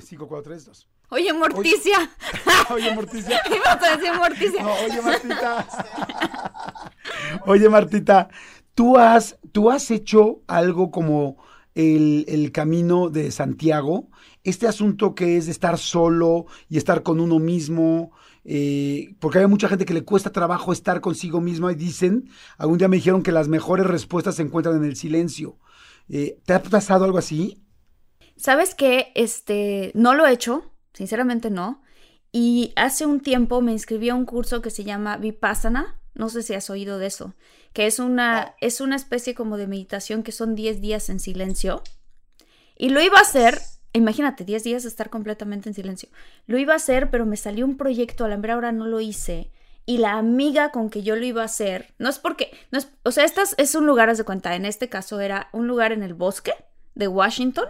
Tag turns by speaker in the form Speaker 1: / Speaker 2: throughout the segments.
Speaker 1: Mort 5432.
Speaker 2: Oye, Morticia.
Speaker 1: Oye, Morticia.
Speaker 2: Ibas a decir Morticia.
Speaker 1: No, oye, Martita. Oye, Martita, ¿tú has, tú has hecho algo como el, el camino de Santiago? Este asunto que es de estar solo y estar con uno mismo, eh, porque hay mucha gente que le cuesta trabajo estar consigo misma y dicen, algún día me dijeron que las mejores respuestas se encuentran en el silencio. Eh, ¿Te ha pasado algo así?
Speaker 2: ¿Sabes qué? Este, no lo he hecho, sinceramente no. Y hace un tiempo me inscribí a un curso que se llama Vipassana. No sé si has oído de eso. Que es una, es una especie como de meditación que son 10 días en silencio. Y lo iba a hacer, imagínate, 10 días de estar completamente en silencio. Lo iba a hacer, pero me salió un proyecto, a la mera hora no lo hice. Y la amiga con que yo lo iba a hacer, no es porque, no es, o sea, este es un lugar, haz de cuenta, en este caso era un lugar en el bosque de Washington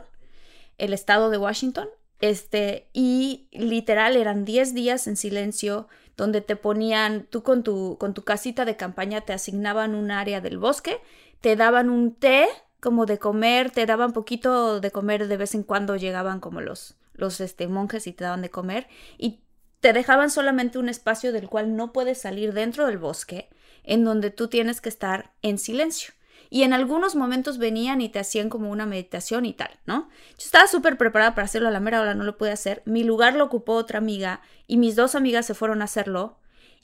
Speaker 2: el estado de Washington. Este, y literal eran 10 días en silencio donde te ponían, tú con tu, con tu casita de campaña te asignaban un área del bosque, te daban un té como de comer, te daban poquito de comer de vez en cuando llegaban como los, los este, monjes y te daban de comer y te dejaban solamente un espacio del cual no puedes salir dentro del bosque, en donde tú tienes que estar en silencio y en algunos momentos venían y te hacían como una meditación y tal, ¿no? Yo estaba súper preparada para hacerlo a la mera hora, no lo pude hacer. Mi lugar lo ocupó otra amiga y mis dos amigas se fueron a hacerlo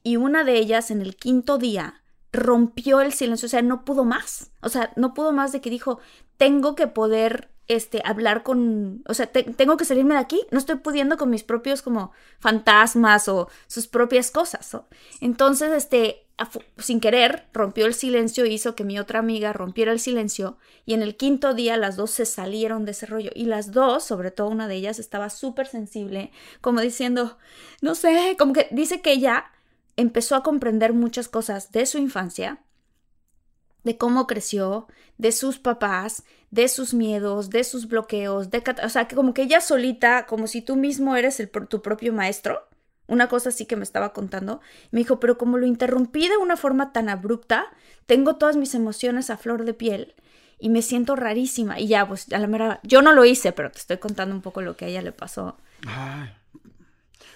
Speaker 2: y una de ellas en el quinto día rompió el silencio, o sea, no pudo más, o sea, no pudo más de que dijo, tengo que poder este, hablar con, o sea, tengo que salirme de aquí, no estoy pudiendo con mis propios como fantasmas o sus propias cosas. Entonces, este, sin querer, rompió el silencio hizo que mi otra amiga rompiera el silencio y en el quinto día las dos se salieron de ese rollo y las dos, sobre todo una de ellas, estaba súper sensible, como diciendo, no sé, como que dice que ella empezó a comprender muchas cosas de su infancia, de cómo creció, de sus papás, de sus miedos, de sus bloqueos, de, o sea, que como que ella solita, como si tú mismo eres el, tu propio maestro, una cosa así que me estaba contando. Me dijo, pero como lo interrumpí de una forma tan abrupta, tengo todas mis emociones a flor de piel y me siento rarísima. Y ya, pues, a la mera, yo no lo hice, pero te estoy contando un poco lo que a ella le pasó.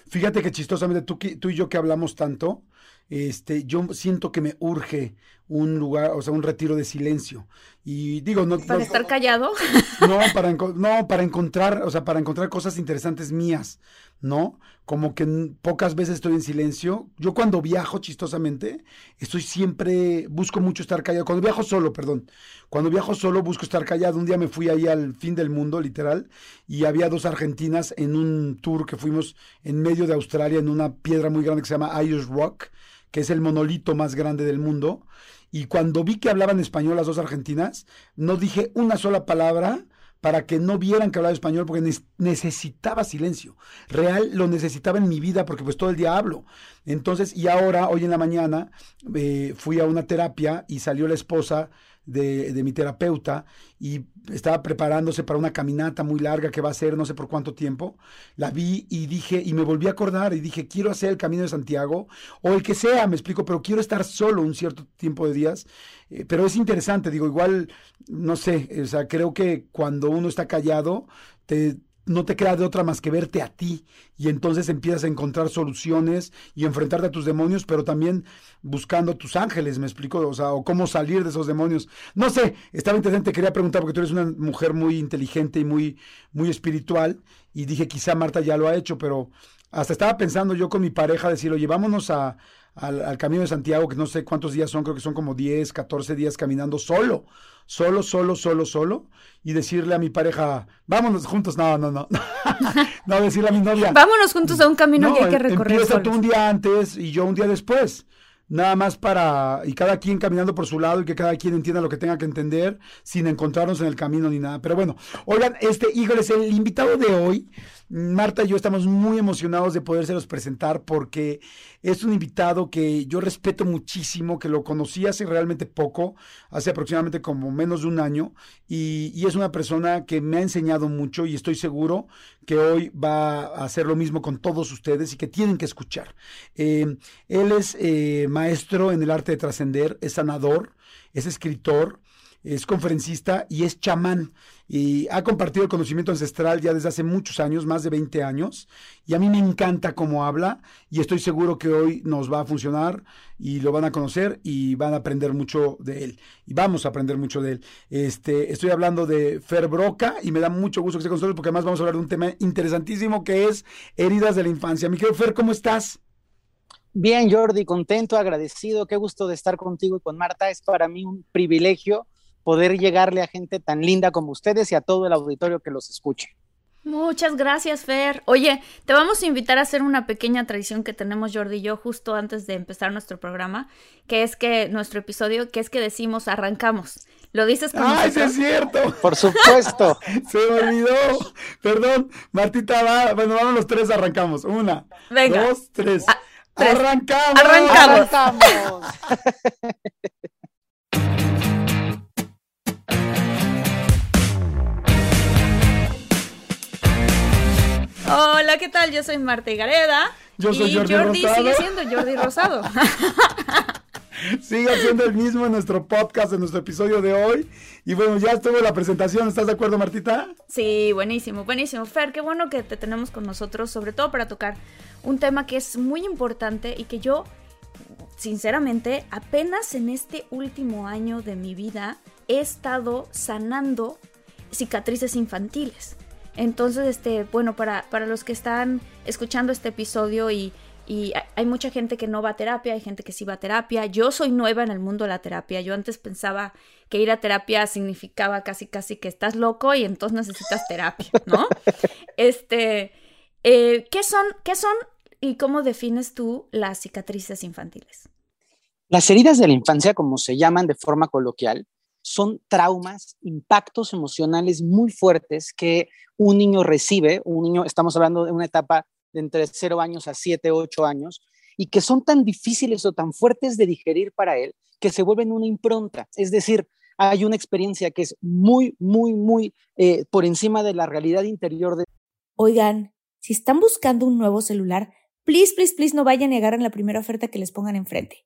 Speaker 1: Fíjate que chistosamente tú, tú y yo que hablamos tanto, este, yo siento que me urge un lugar, o sea, un retiro de silencio. Y digo, no...
Speaker 2: ¿Para estar callado?
Speaker 1: No para, no, para encontrar, o sea, para encontrar cosas interesantes mías, ¿no? Como que pocas veces estoy en silencio. Yo cuando viajo, chistosamente, estoy siempre, busco mucho estar callado. Cuando viajo solo, perdón. Cuando viajo solo, busco estar callado. Un día me fui ahí al fin del mundo, literal, y había dos argentinas en un tour que fuimos en medio de Australia, en una piedra muy grande que se llama Irish Rock, que es el monolito más grande del mundo y cuando vi que hablaban español las dos argentinas, no dije una sola palabra para que no vieran que hablaba español porque necesitaba silencio. Real lo necesitaba en mi vida porque pues todo el día hablo. Entonces, y ahora, hoy en la mañana, eh, fui a una terapia y salió la esposa de, mi terapeuta y estaba preparándose para una caminata muy larga que va a ser no sé por cuánto tiempo. La vi y dije, y me volví a acordar y dije, quiero hacer el camino de Santiago o el que sea, me explico, pero quiero estar solo un cierto tiempo de días. Eh, pero es interesante, digo, igual, no sé, o sea, creo que cuando uno está callado, te no te queda de otra más que verte a ti y entonces empiezas a encontrar soluciones y enfrentarte a tus demonios, pero también buscando tus ángeles, me explico, o sea, o cómo salir de esos demonios. No sé, estaba interesante, quería preguntar porque tú eres una mujer muy inteligente y muy muy espiritual y dije, quizá Marta ya lo ha hecho, pero hasta estaba pensando yo con mi pareja decir, "Oye, vámonos a al, Camino de Santiago, que no sé cuántos días son, creo que son como 10, 14 días caminando solo, solo, solo, solo, solo, y decirle a mi pareja, vámonos juntos, no, no, no, no, decirle a mi novia.
Speaker 2: Vámonos juntos a un camino que hay que recorrer.
Speaker 1: Empieza tú un día antes y yo un día después nada más para, y cada quien caminando por su lado y que cada quien entienda lo que tenga que entender sin encontrarnos en el camino ni nada. Pero bueno, oigan, este, híjoles, el invitado de hoy Marta y yo estamos muy emocionados de podérselos presentar porque es un invitado que yo respeto muchísimo, que lo conocí hace realmente poco, hace aproximadamente como menos de un año, y, es una persona que me ha enseñado mucho y estoy seguro que hoy va a hacer lo mismo con todos ustedes y que tienen que escuchar. Eh, él es eh, maestro en el arte de trascender, es sanador, es escritor, es conferencista y es chamán. Y ha compartido el conocimiento ancestral ya desde hace muchos años, más de 20 años. Y a mí me encanta cómo habla y estoy seguro que hoy nos va a funcionar y lo van a conocer y van a aprender mucho de él. Y vamos a aprender mucho de él. Este, estoy hablando de Fer Broca y me da mucho gusto que esté con nosotros porque además vamos a hablar de un tema interesantísimo que es heridas de la infancia. Mi querido Fer, ¿cómo estás?
Speaker 3: Bien, Jordi, contento, agradecido, qué gusto de estar contigo y con Marta. Es para mí un privilegio poder llegarle a gente tan linda como ustedes y a todo el auditorio que los escuche.
Speaker 2: Muchas gracias, Fer. Oye, te vamos a invitar a hacer una pequeña tradición que tenemos Jordi y yo justo antes de empezar nuestro programa, que es que nuestro episodio, que es que decimos arrancamos. ¿Lo dices
Speaker 1: con ¡Ay, es cierto!
Speaker 3: Por supuesto.
Speaker 1: Se me olvidó. Perdón, Martita va. Bueno, vamos los tres, arrancamos. Una, Venga. dos, tres. Ah, tres. ¡Arrancamos!
Speaker 2: ¡Arrancamos! arrancamos. Hola, ¿qué tal? Yo soy Marta Gareda.
Speaker 1: Yo soy
Speaker 2: y
Speaker 1: Jordi,
Speaker 2: sigue siendo Jordi Rosado.
Speaker 1: sigue siendo el mismo en nuestro podcast, en nuestro episodio de hoy. Y bueno, ya estuvo la presentación. ¿Estás de acuerdo, Martita?
Speaker 2: Sí, buenísimo, buenísimo. Fer, qué bueno que te tenemos con nosotros, sobre todo para tocar un tema que es muy importante y que yo, sinceramente, apenas en este último año de mi vida he estado sanando cicatrices infantiles. Entonces, este, bueno, para, para los que están escuchando este episodio y, y hay mucha gente que no va a terapia, hay gente que sí va a terapia. Yo soy nueva en el mundo de la terapia. Yo antes pensaba que ir a terapia significaba casi casi que estás loco y entonces necesitas terapia, ¿no? este, eh, ¿qué son, qué son y cómo defines tú las cicatrices infantiles?
Speaker 3: Las heridas de la infancia, como se llaman de forma coloquial, son traumas, impactos emocionales muy fuertes que un niño recibe, un niño, estamos hablando de una etapa de entre 0 años a 7, 8 años, y que son tan difíciles o tan fuertes de digerir para él que se vuelven una impronta. Es decir, hay una experiencia que es muy, muy, muy eh, por encima de la realidad interior de...
Speaker 4: Oigan, si están buscando un nuevo celular, please, please, please no vayan a negar en la primera oferta que les pongan enfrente.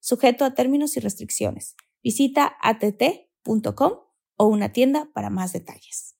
Speaker 4: sujeto a términos y restricciones. Visita att.com o una tienda para más detalles.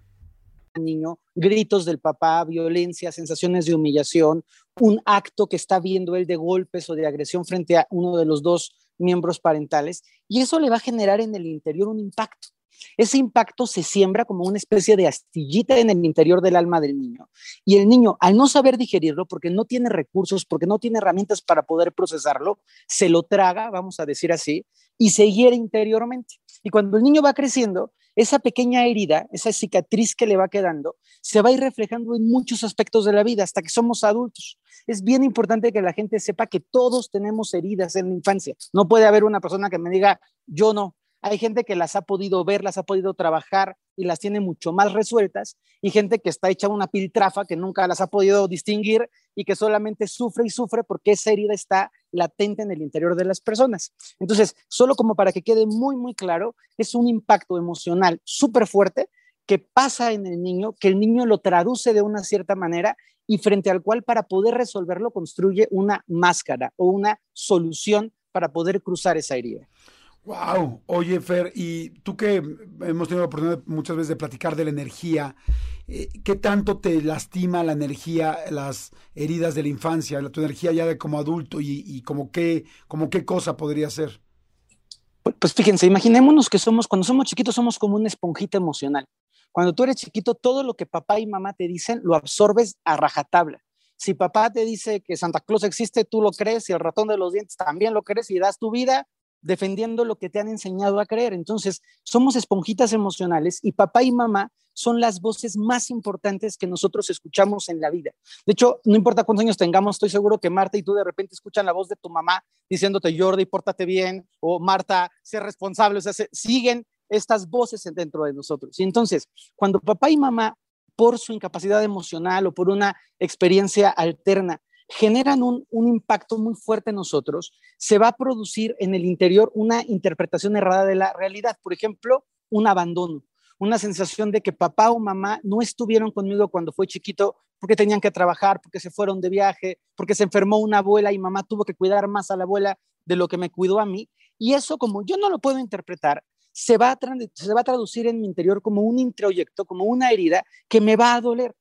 Speaker 3: Niño, gritos del papá, violencia, sensaciones de humillación, un acto que está viendo él de golpes o de agresión frente a uno de los dos miembros parentales, y eso le va a generar en el interior un impacto. ese impacto se siembra como una especie de astillita en el interior del alma del niño. Y el niño, al no saber digerirlo, porque no tiene recursos, porque no tiene herramientas para poder procesarlo, se lo traga, vamos a decir así, y se hiere interiormente. Y cuando el niño va creciendo, esa pequeña herida, esa cicatriz que le va quedando, se va a ir reflejando en muchos aspectos de la vida hasta que somos adultos. Es bien importante que la gente sepa que todos tenemos heridas en la infancia. No puede haber una persona que me diga, yo no, hay gente que las ha podido ver, las ha podido trabajar y las tiene mucho más resueltas, y gente que está hecha una piltrafa que nunca las ha podido distinguir y que solamente sufre y sufre porque esa herida está latente en el interior de las personas. Entonces, solo como para que quede muy, muy claro, es un impacto emocional súper fuerte que pasa en el niño, que el niño lo traduce de una cierta manera y frente al cual para poder resolverlo construye una máscara o una solución para poder cruzar esa herida.
Speaker 1: Wow, oye Fer, y tú que hemos tenido la oportunidad muchas veces de platicar de la energía, eh, ¿qué tanto te lastima la energía, las heridas de la infancia, tu energía ya de como adulto y, como qué, como qué cosa podría ser?
Speaker 3: Pues, pues fíjense, imaginémonos que somos, cuando somos chiquitos somos como una esponjita emocional. Cuando tú eres chiquito, todo lo que papá y mamá te dicen lo absorbes a rajatabla. Si papá te dice que Santa Claus existe, tú lo crees, y el ratón de los dientes también lo crees y das tu vida, defendiendo lo que te han enseñado a creer. Entonces, somos esponjitas emocionales y papá y mamá son las voces más importantes que nosotros escuchamos en la vida. De hecho, no importa cuántos años tengamos, estoy seguro que Marta y tú de repente escuchan la voz de tu mamá diciéndote, Jordi, pórtate bien, o Marta, sé responsable, o sea, siguen estas voces dentro de nosotros. Y entonces, cuando papá y mamá, por su incapacidad emocional o por una experiencia alterna, generan un, impacto muy fuerte en nosotros, se va a producir en el interior una interpretación errada de la realidad. Por ejemplo, un abandono, una sensación de que papá o mamá no estuvieron conmigo cuando fue chiquito porque tenían que trabajar, porque se fueron de viaje, porque se enfermó una abuela y mamá tuvo que cuidar más a la abuela de lo que me cuidó a mí. Y eso, como yo no lo puedo interpretar, se va a, se va a traducir en mi interior como un introyecto, como una herida que me va a doler.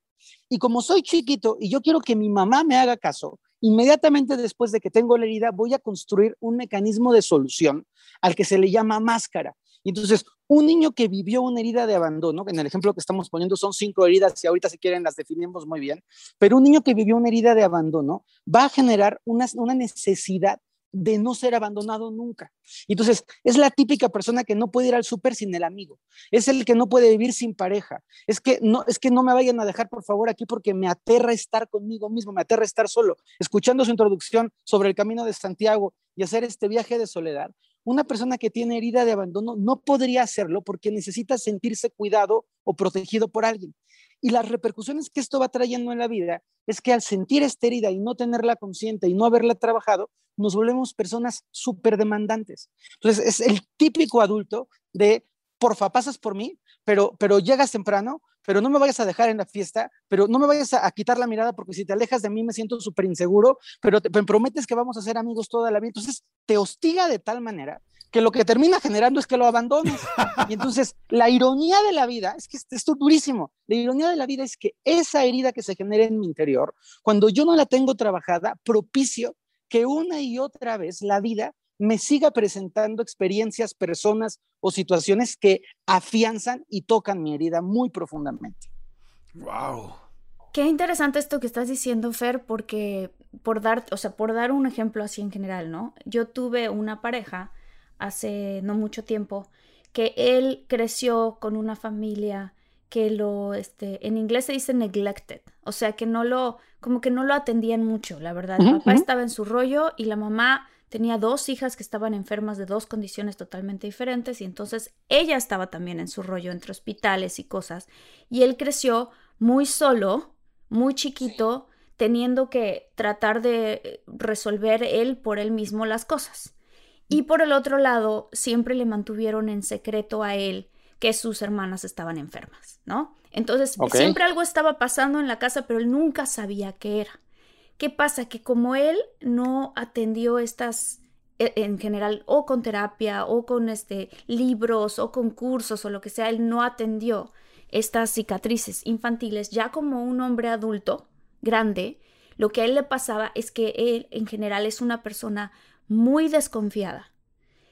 Speaker 3: Y como soy chiquito y yo quiero que mi mamá me haga caso, inmediatamente después de que tengo la herida voy a construir un mecanismo de solución al que se le llama máscara. Y entonces, un niño que vivió una herida de abandono, en el ejemplo que estamos poniendo son cinco heridas y ahorita si quieren las definimos muy bien, pero un niño que vivió una herida de abandono va a generar una, una necesidad de no ser abandonado nunca. Entonces, es la típica persona que no puede ir al súper sin el amigo. Es el que no puede vivir sin pareja. Es que no es que no me vayan a dejar por favor aquí porque me aterra estar conmigo mismo, me aterra estar solo. Escuchando su introducción sobre el camino de Santiago y hacer este viaje de soledad, una persona que tiene herida de abandono no podría hacerlo porque necesita sentirse cuidado o protegido por alguien. Y las repercusiones que esto va trayendo en la vida es que al sentir esta herida y no tenerla consciente y no haberla trabajado, nos volvemos personas súper demandantes. Entonces, es el típico adulto de, porfa, pasas por mí, pero, pero llegas temprano, pero no me vayas a dejar en la fiesta, pero no me vayas a, quitar la mirada porque si te alejas de mí me siento súper inseguro, pero te me prometes que vamos a ser amigos toda la vida. Entonces, te hostiga de tal manera que lo que termina generando es que lo abandones. Y entonces, la ironía de la vida, es que esto es durísimo, la ironía de la vida es que esa herida que se genera en mi interior, cuando yo no la tengo trabajada, propicio que una y otra vez la vida me siga presentando experiencias, personas o situaciones que afianzan y tocan mi herida muy profundamente.
Speaker 1: Wow.
Speaker 2: Qué interesante esto que estás diciendo, Fer, porque por dar, o sea, por dar un ejemplo así en general, ¿no? Yo tuve una pareja hace no mucho tiempo que él creció con una familia que lo, este, en inglés se dice neglected, o sea, que no lo, como que no lo atendían mucho, la verdad. El papá estaba en su rollo y la mamá tenía dos hijas que estaban enfermas de dos condiciones totalmente diferentes y entonces ella estaba también en su rollo entre hospitales y cosas. Y él creció muy solo, muy chiquito, teniendo que tratar de resolver él por él mismo las cosas. Y por el otro lado, siempre le mantuvieron en secreto a él que sus hermanas estaban enfermas, ¿no? Entonces, siempre algo estaba pasando en la casa, pero él nunca sabía qué era. ¿Qué pasa? Que como él no atendió estas, e, en general, o con terapia, o con este, libros, o con cursos, o lo que sea, él no atendió estas cicatrices infantiles, ya como un hombre adulto, grande, lo que a él le pasaba es que él, en general, es una persona muy desconfiada,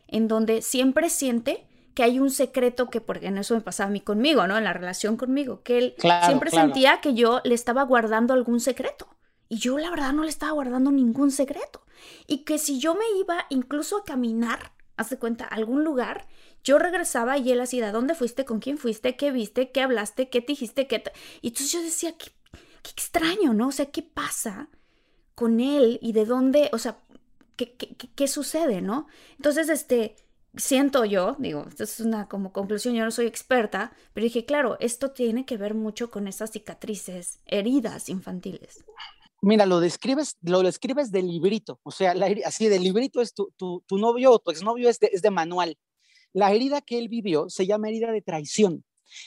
Speaker 2: en donde siempre siente que hay un secreto que, porque en eso me pasaba a mí conmigo, ¿no? En la relación conmigo, que él siempre sentía que yo le estaba guardando algún secreto. Y yo la verdad no le estaba guardando ningún secreto. Y que si yo me iba incluso a caminar, haz de cuenta, a algún lugar, yo regresaba y él ¿de dónde fuiste? ¿Con quién fuiste? ¿Qué viste? ¿Qué hablaste? ¿Qué te dijiste? ¿Qué Y entonces yo decía, qué, qué extraño, ¿no? O sea, ¿qué pasa con él y de dónde, o sea, qué, qué, qué sucede, ¿no? Entonces, este, siento yo, digo, esto es una como conclusión, yo no soy experta, pero dije, claro, esto tiene que ver mucho con esas cicatrices, heridas infantiles.
Speaker 3: Mira, lo describes, lo describes de librito, o sea, así de librito es tu, tu, tu novio o tu exnovio es de, es de manual. La herida que él vivió se llama herida de traición.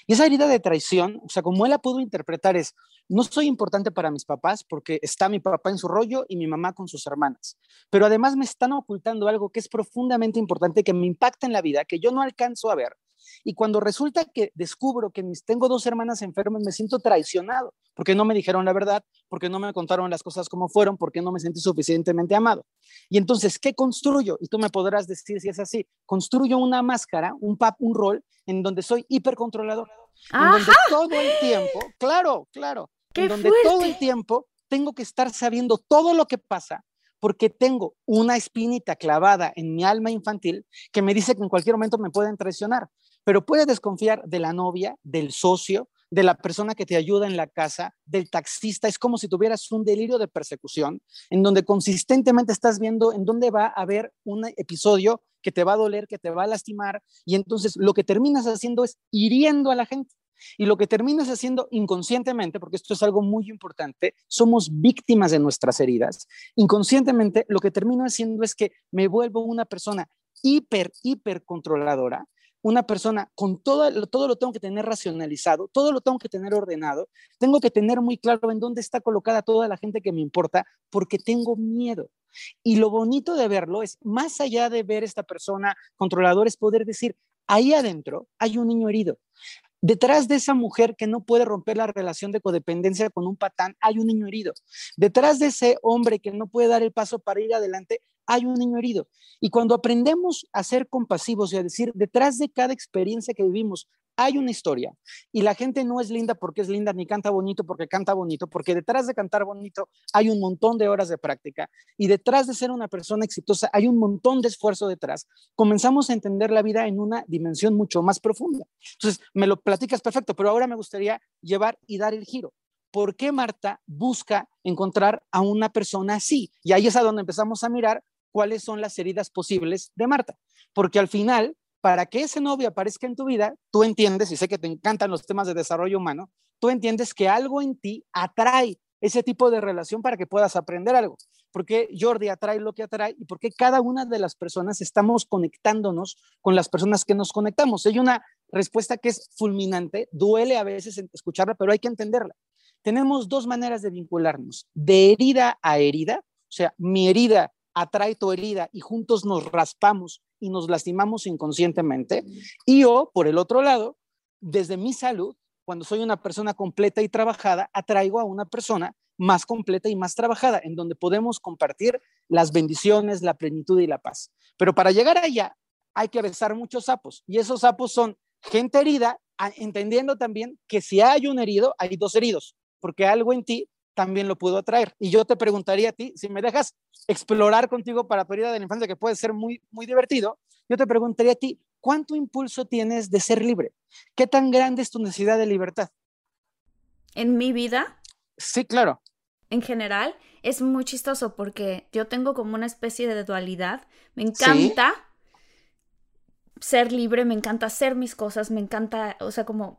Speaker 3: Y esa herida de traición, o sea, como él la pudo interpretar es, no soy importante para mis papás porque está mi papá en su rollo y mi mamá con sus hermanas, pero además me están ocultando algo que es profundamente importante, que me impacta en la vida, que yo no alcanzo a ver y cuando resulta que descubro que mis, tengo dos hermanas enfermas, me siento traicionado, porque no me dijeron la verdad, porque no me contaron las cosas como fueron, porque no me sentí suficientemente amado. Y entonces, ¿qué construyo? Y tú me podrás decir si es así. Construyo una máscara, un, pap, un rol en donde soy hipercontrolador. En donde todo el tiempo, claro, claro, en donde todo el tiempo tengo que estar sabiendo todo lo que pasa porque tengo una espinita clavada en mi alma infantil que me dice que en cualquier momento me pueden traicionar pero puedes desconfiar de la novia, del socio, de la persona que te ayuda en la casa, del taxista. Es como si tuvieras un delirio de persecución en donde consistentemente estás viendo en dónde va a haber un episodio que te va a doler, que te va a lastimar. Y entonces lo que terminas haciendo es hiriendo a la gente. Y lo que terminas haciendo inconscientemente, porque esto es algo muy importante, somos víctimas de nuestras heridas. Inconscientemente, lo que termino haciendo es que me vuelvo una persona hiper, hiper controladora, una persona con todo, todo lo tengo que tener racionalizado, todo lo tengo que tener ordenado, tengo que tener muy claro en dónde está colocada toda la gente que me importa, porque tengo miedo. Y lo bonito de verlo es, más allá de ver esta persona controladora, es poder decir, ahí adentro hay un niño herido. Detrás de esa mujer que no puede romper la relación de codependencia con un patán, hay un niño herido. Detrás de ese hombre que no puede dar el paso para ir adelante, hay un niño herido. Y cuando aprendemos a ser compasivos y a decir, detrás de cada experiencia que vivimos, hay una historia. Y la gente no es linda porque es linda, ni canta bonito porque canta bonito, porque detrás de cantar bonito hay un montón de horas de práctica. Y detrás de ser una persona exitosa hay un montón de esfuerzo detrás. Comenzamos a entender la vida en una dimensión mucho más profunda. Entonces, me lo platicas perfecto, pero ahora me gustaría llevar y dar el giro. ¿Por qué Marta busca encontrar a una persona así? Y ahí es a donde empezamos a mirar cuáles son las heridas posibles de Marta. Porque al final, para que ese novio aparezca en tu vida, tú entiendes, y sé que te encantan los temas de desarrollo humano, tú entiendes que algo en ti atrae ese tipo de relación para que puedas aprender algo. Porque Jordi atrae lo que atrae y porque cada una de las personas estamos conectándonos con las personas que nos conectamos. Hay una respuesta que es fulminante, duele a veces escucharla, pero hay que entenderla. Tenemos dos maneras de vincularnos, de herida a herida, o sea, mi herida atrae tu herida y juntos nos raspamos y nos lastimamos inconscientemente. Y yo, por el otro lado, desde mi salud, cuando soy una persona completa y trabajada, atraigo a una persona más completa y más trabajada, en donde podemos compartir las bendiciones, la plenitud y la paz. Pero para llegar allá hay que besar muchos sapos y esos sapos son gente herida, entendiendo también que si hay un herido, hay dos heridos, porque algo en ti también lo pudo atraer. Y yo te preguntaría a ti, si me dejas explorar contigo para periodo de la infancia, que puede ser muy, muy divertido, yo te preguntaría a ti, ¿cuánto impulso tienes de ser libre? ¿Qué tan grande es tu necesidad de libertad?
Speaker 2: ¿En mi vida?
Speaker 3: Sí, claro.
Speaker 2: En general, es muy chistoso porque yo tengo como una especie de dualidad. Me encanta ser libre, me encanta hacer mis cosas, me encanta, o sea, como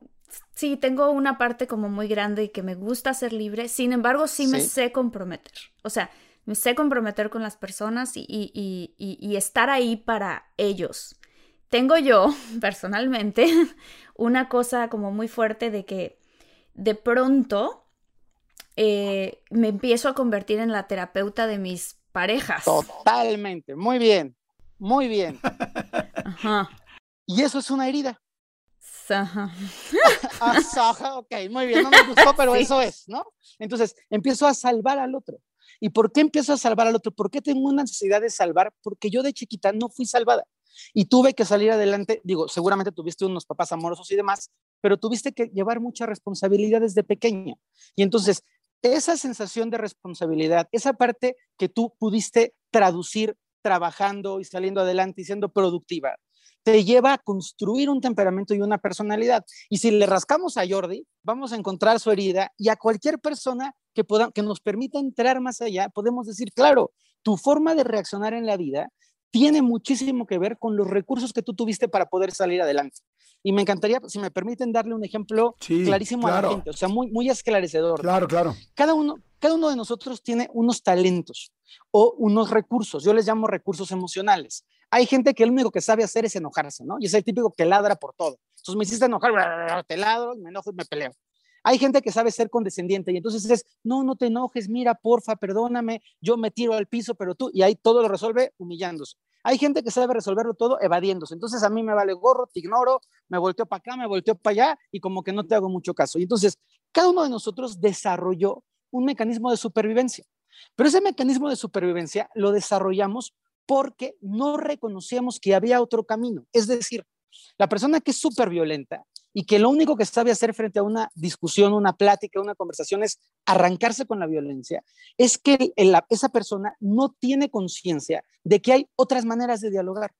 Speaker 2: sí, tengo una parte como muy grande y que me gusta ser libre, sin embargo, sí, me sé comprometer. O sea, me sé comprometer con las personas y, y, y, estar ahí para ellos. Tengo yo, personalmente, una cosa como muy fuerte de que de pronto eh, me empiezo a convertir en la terapeuta de mis parejas.
Speaker 3: Totalmente, muy bien, muy bien. Ajá. Y eso es una herida.
Speaker 2: Saja.
Speaker 3: ah, ok, muy bien, no me gustó, pero eso es, ¿no? Entonces, empiezo a salvar al otro. ¿Y por qué empiezo a salvar al otro? ¿Por qué tengo una necesidad de salvar? Porque yo de chiquita no fui salvada. y tuve que salir adelante. Digo, seguramente tuviste unos papás amorosos y demás, pero tuviste que llevar mucha responsabilidad desde pequeña. Y entonces, esa sensación de responsabilidad, esa parte que tú pudiste traducir trabajando y saliendo adelante y siendo productiva, te lleva a construir un temperamento y una personalidad. Y si le rascamos a Jordi, vamos a encontrar su herida y a cualquier persona que, pueda, que nos permita entrar más allá, podemos decir, claro, tu forma de reaccionar en la vida tiene muchísimo que ver con los recursos que tú tuviste para poder salir adelante. Y me encantaría, si me permiten, darle un ejemplo clarísimo a la gente, o sea, muy, muy esclarecedor.
Speaker 1: Claro, claro.
Speaker 3: Cada uno, cada uno de nosotros tiene unos talentos o unos recursos. Yo les llamo recursos emocionales. Hay gente que lo único que sabe hacer es enojarse, ¿no? Y es el típico que ladra por todo. Entonces me hiciste enojar, te ladro, me enojo y me peleo. Hay gente que sabe ser condescendiente y entonces es, no, no te enojes, mira, porfa, perdóname, yo me tiro al piso, pero tú, y ahí todo lo resuelve humillándose. Hay gente que sabe resolverlo todo evadiéndose. Entonces a mí me vale gorro, te ignoro, me volteo para acá, me volteo para allá y como que no te hago mucho caso. Y entonces cada uno de nosotros desarrolló un mecanismo de supervivencia. Pero ese mecanismo de supervivencia lo desarrollamos porque no reconocíamos que había otro camino. Es decir, la persona que es súper violenta y que lo único que sabe hacer frente a una discusión, una plática, una conversación es arrancarse con la violencia, es que esa persona no tiene conciencia de que hay otras maneras de dialogar.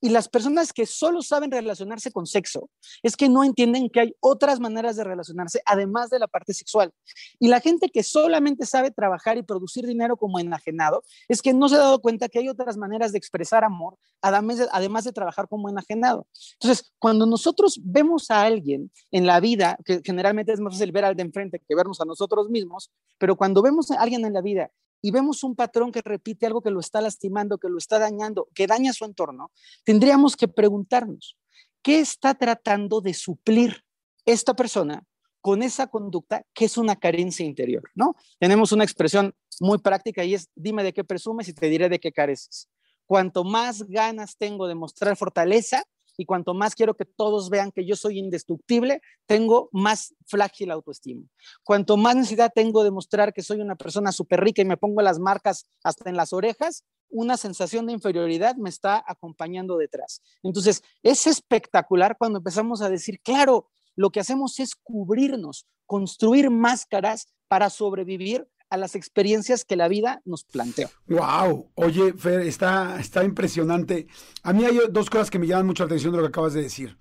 Speaker 3: Y las personas que solo saben relacionarse con sexo es que no entienden que hay otras maneras de relacionarse además de la parte sexual. Y la gente que solamente sabe trabajar y producir dinero como enajenado es que no se ha dado cuenta que hay otras maneras de expresar amor además de, además de trabajar como enajenado. Entonces, cuando nosotros vemos a alguien en la vida, que generalmente es más fácil ver al de enfrente que vernos a nosotros mismos, pero cuando vemos a alguien en la vida y vemos un patrón que repite algo que lo está lastimando, que lo está dañando, que daña su entorno, tendríamos que preguntarnos, ¿qué está tratando de suplir esta persona con esa conducta que es una carencia interior, ¿no? Tenemos una expresión muy práctica y es, dime de qué presumes y te diré de qué careces. Cuanto más ganas tengo de mostrar fortaleza, y cuanto más quiero que todos vean que yo soy indestructible, tengo más frágil autoestima. Cuanto más necesidad tengo de mostrar que soy una persona súper rica y me pongo las marcas hasta en las orejas, una sensación de inferioridad me está acompañando detrás. Entonces, es espectacular cuando empezamos a decir, claro, lo que hacemos es cubrirnos, construir máscaras para sobrevivir a las experiencias que la vida nos plantea.
Speaker 1: Wow, oye, Fer, está, está impresionante. A mí hay dos cosas que me llaman mucho la atención de lo que acabas de decir.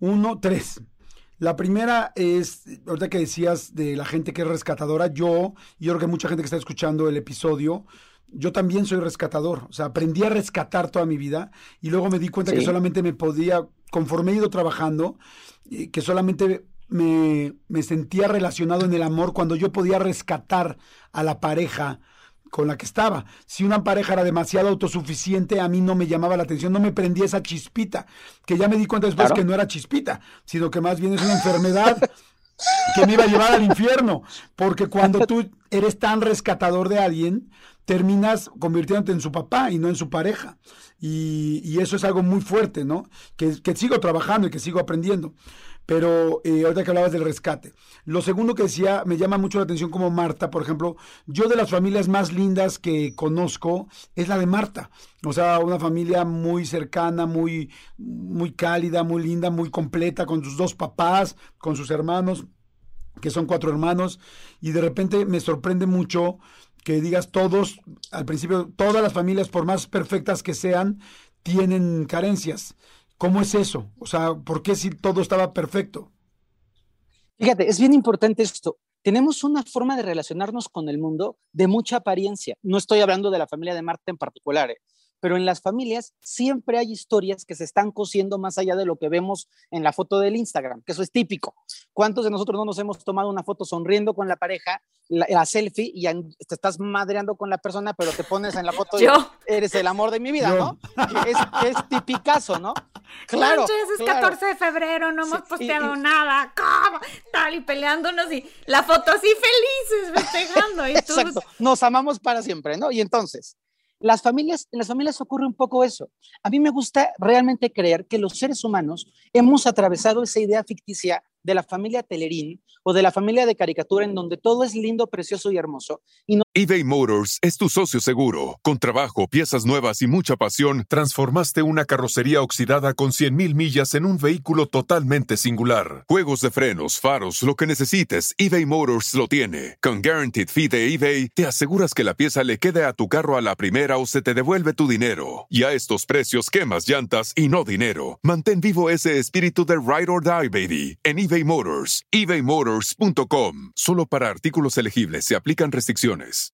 Speaker 1: Uno, tres. La primera es, ahorita que decías de la gente que es rescatadora, yo, yo creo que mucha gente que está escuchando el episodio, yo también soy rescatador. O sea, aprendí a rescatar toda mi vida y luego me di cuenta que solamente me podía, conforme he ido trabajando, eh, que solamente me, sentía relacionado en el amor cuando yo podía rescatar a la pareja con la que estaba. Si una pareja era demasiado autosuficiente, a mí no me llamaba la atención, no me prendía esa chispita, que ya me di cuenta después que no era chispita, sino que más bien es una enfermedad que me iba a llevar al infierno, porque cuando tú eres tan rescatador de alguien, terminas convirtiéndote en su papá y no en su pareja. Y, eso es algo muy fuerte, ¿no? Que, que sigo trabajando y que sigo aprendiendo. Pero eh, ahorita que hablabas del rescate. Lo segundo que decía, me llama mucho la atención como Marta, por ejemplo, yo de las familias más lindas que conozco es la de Marta. O sea, una familia muy cercana, muy, muy cálida, muy linda, muy completa, con sus dos papás, con sus hermanos, que son cuatro hermanos. Y de repente me sorprende mucho que digas todos, al principio, todas las familias, por más perfectas que sean, tienen carencias. ¿Cómo es eso? O sea, ¿por qué si todo estaba perfecto?
Speaker 3: Fíjate, es bien importante esto. Tenemos una forma de relacionarnos con el mundo de mucha apariencia. No estoy hablando de la familia de Marta en particular, ¿eh? pero en las familias siempre hay historias que se están cosiendo más allá de lo que vemos en la foto del Instagram, que eso es típico. ¿Cuántos de nosotros no nos hemos tomado una foto sonriendo con la pareja, la, selfie, y te estás madreando con la persona, pero te pones en la foto y eres el amor de mi vida, ¿no? Es, es tipicazo, ¿no?
Speaker 2: Claro. es 14 de febrero, no hemos posteado nada, ¿cómo? Tal, y peleándonos y la foto así felices, festejando. Y tú...
Speaker 3: Exacto, nos amamos para siempre, ¿no? Y entonces, las familias, en las familias ocurre un poco eso. A mí me gusta realmente creer que los seres humanos hemos atravesado esa idea ficticia de la familia Telerín o de la familia de caricatura en donde todo es lindo, precioso y hermoso.
Speaker 5: EBay Motors es tu socio seguro. Con trabajo, piezas nuevas y mucha pasión, transformaste una carrocería oxidada con 100.000 millas en un vehículo totalmente singular. Juegos de frenos, faros, lo que necesites, eBay Motors lo tiene. Con Guaranteed Fee de eBay, te aseguras que la pieza le quede a tu carro a la primera o se te devuelve tu dinero. Y a estos precios, quemas llantas y no dinero. Mantén vivo ese espíritu de Ride or Die, baby, en eBay Motors. ebaymotors.com. Solo para artículos elegibles se aplican restricciones.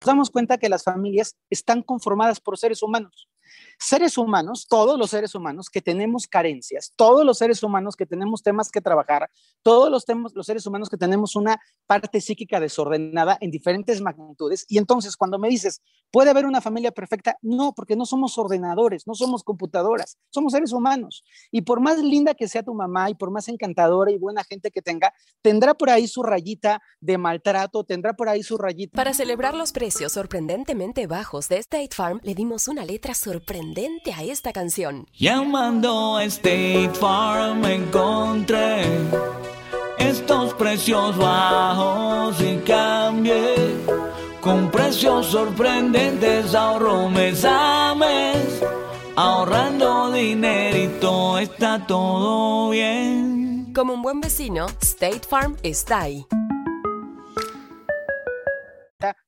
Speaker 3: Nos damos cuenta que las familias están conformadas por seres humanos seres humanos, todos los seres humanos que tenemos carencias, todos los seres humanos que tenemos temas que trabajar, todos los, los seres humanos que tenemos una parte psíquica desordenada en diferentes magnitudes. Y entonces cuando me dices, ¿puede haber una familia perfecta? No, porque no somos ordenadores, no somos computadoras, somos seres humanos. Y por más linda que sea tu mamá y por más encantadora y buena gente que tenga, tendrá por ahí su rayita de maltrato, tendrá por ahí su rayita.
Speaker 6: Para celebrar los precios sorprendentemente bajos de State Farm, le dimos una letra sorprendente a esta canción.
Speaker 7: Llamando a State Farm encontré estos precios bajos y cambié. Con precios sorprendentes ahorro mes a mes. Ahorrando dinerito está todo bien.
Speaker 6: Como un buen vecino, State Farm está ahí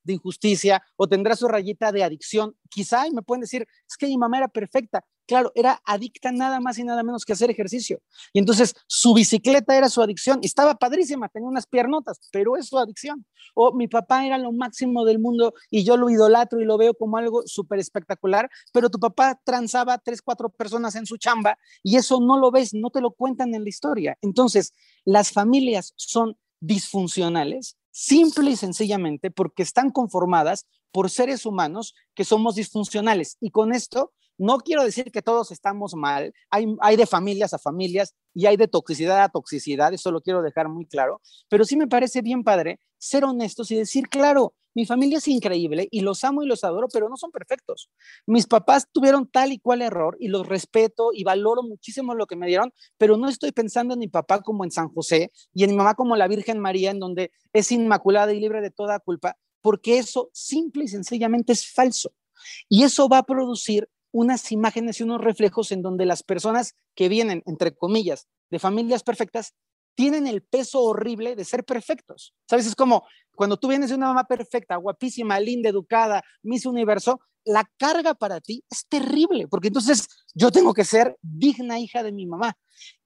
Speaker 3: de injusticia o tendrá su rayita de adicción. Quizá y me pueden decir, es que mi mamá era perfecta. Claro, era adicta nada más y nada menos que hacer ejercicio. Y entonces su bicicleta era su adicción. Estaba padrísima, tenía unas piernotas, pero es su adicción. O mi papá era lo máximo del mundo y yo lo idolatro y lo veo como algo súper espectacular, pero tu papá transaba tres, cuatro personas en su chamba y eso no lo ves, no te lo cuentan en la historia. Entonces, las familias son disfuncionales simple y sencillamente porque están conformadas por seres humanos que somos disfuncionales. Y con esto no quiero decir que todos estamos mal, hay, hay, de familias a familias y hay de toxicidad a toxicidad, eso lo quiero dejar muy claro, pero sí me parece bien padre ser honestos y decir, claro, mi familia es increíble y los amo y los adoro, pero no son perfectos. Mis papás tuvieron tal y cual error y los respeto y valoro muchísimo lo que me dieron, pero no estoy pensando en mi papá como en San José y en mi mamá como la Virgen María, en donde es inmaculada y libre de toda culpa, porque eso simple y sencillamente es falso. Y eso va a producir unas imágenes y unos reflejos en donde las personas que vienen, entre comillas, de familias perfectas, tienen el peso horrible de ser perfectos. ¿Sabes? Es como cuando tú vienes de una mamá perfecta, guapísima, linda, educada, Miss Universo, la carga para ti es terrible, porque entonces yo tengo que ser digna hija de mi mamá.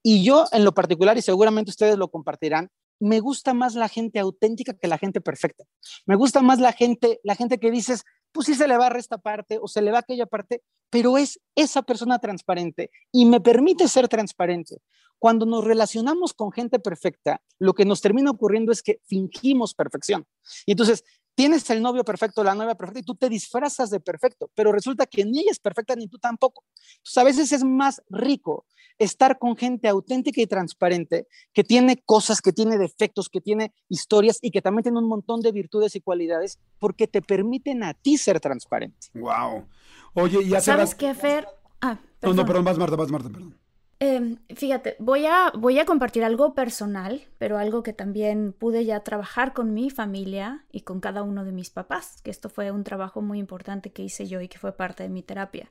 Speaker 3: Y yo en lo particular, y seguramente ustedes lo compartirán, me gusta más la gente auténtica que la gente perfecta. Me gusta más la gente, la gente que dices, pues sí se le va a esta parte o se le va aquella parte, pero es esa persona transparente y me permite ser transparente. Cuando nos relacionamos con gente perfecta, lo que nos termina ocurriendo es que fingimos perfección. Y entonces tienes el novio perfecto, la novia perfecta, y tú te disfrazas de perfecto, pero resulta que ni ella es perfecta ni tú tampoco. Entonces, a veces es más rico estar con gente auténtica y transparente, que tiene cosas, que tiene defectos, que tiene historias y que también tiene un montón de virtudes y cualidades, porque te permiten a ti ser transparente.
Speaker 1: Wow. Oye, y
Speaker 2: ¿Sabes qué, Fer?
Speaker 1: Ah, perdón. No, no, perdón, vas Marta, vas Marta, perdón.
Speaker 2: Em, fíjate, voy a, voy a compartir algo personal, pero algo que también pude ya trabajar con mi familia y con cada uno de mis papás, que esto fue un trabajo muy importante que hice yo y que fue parte de mi terapia.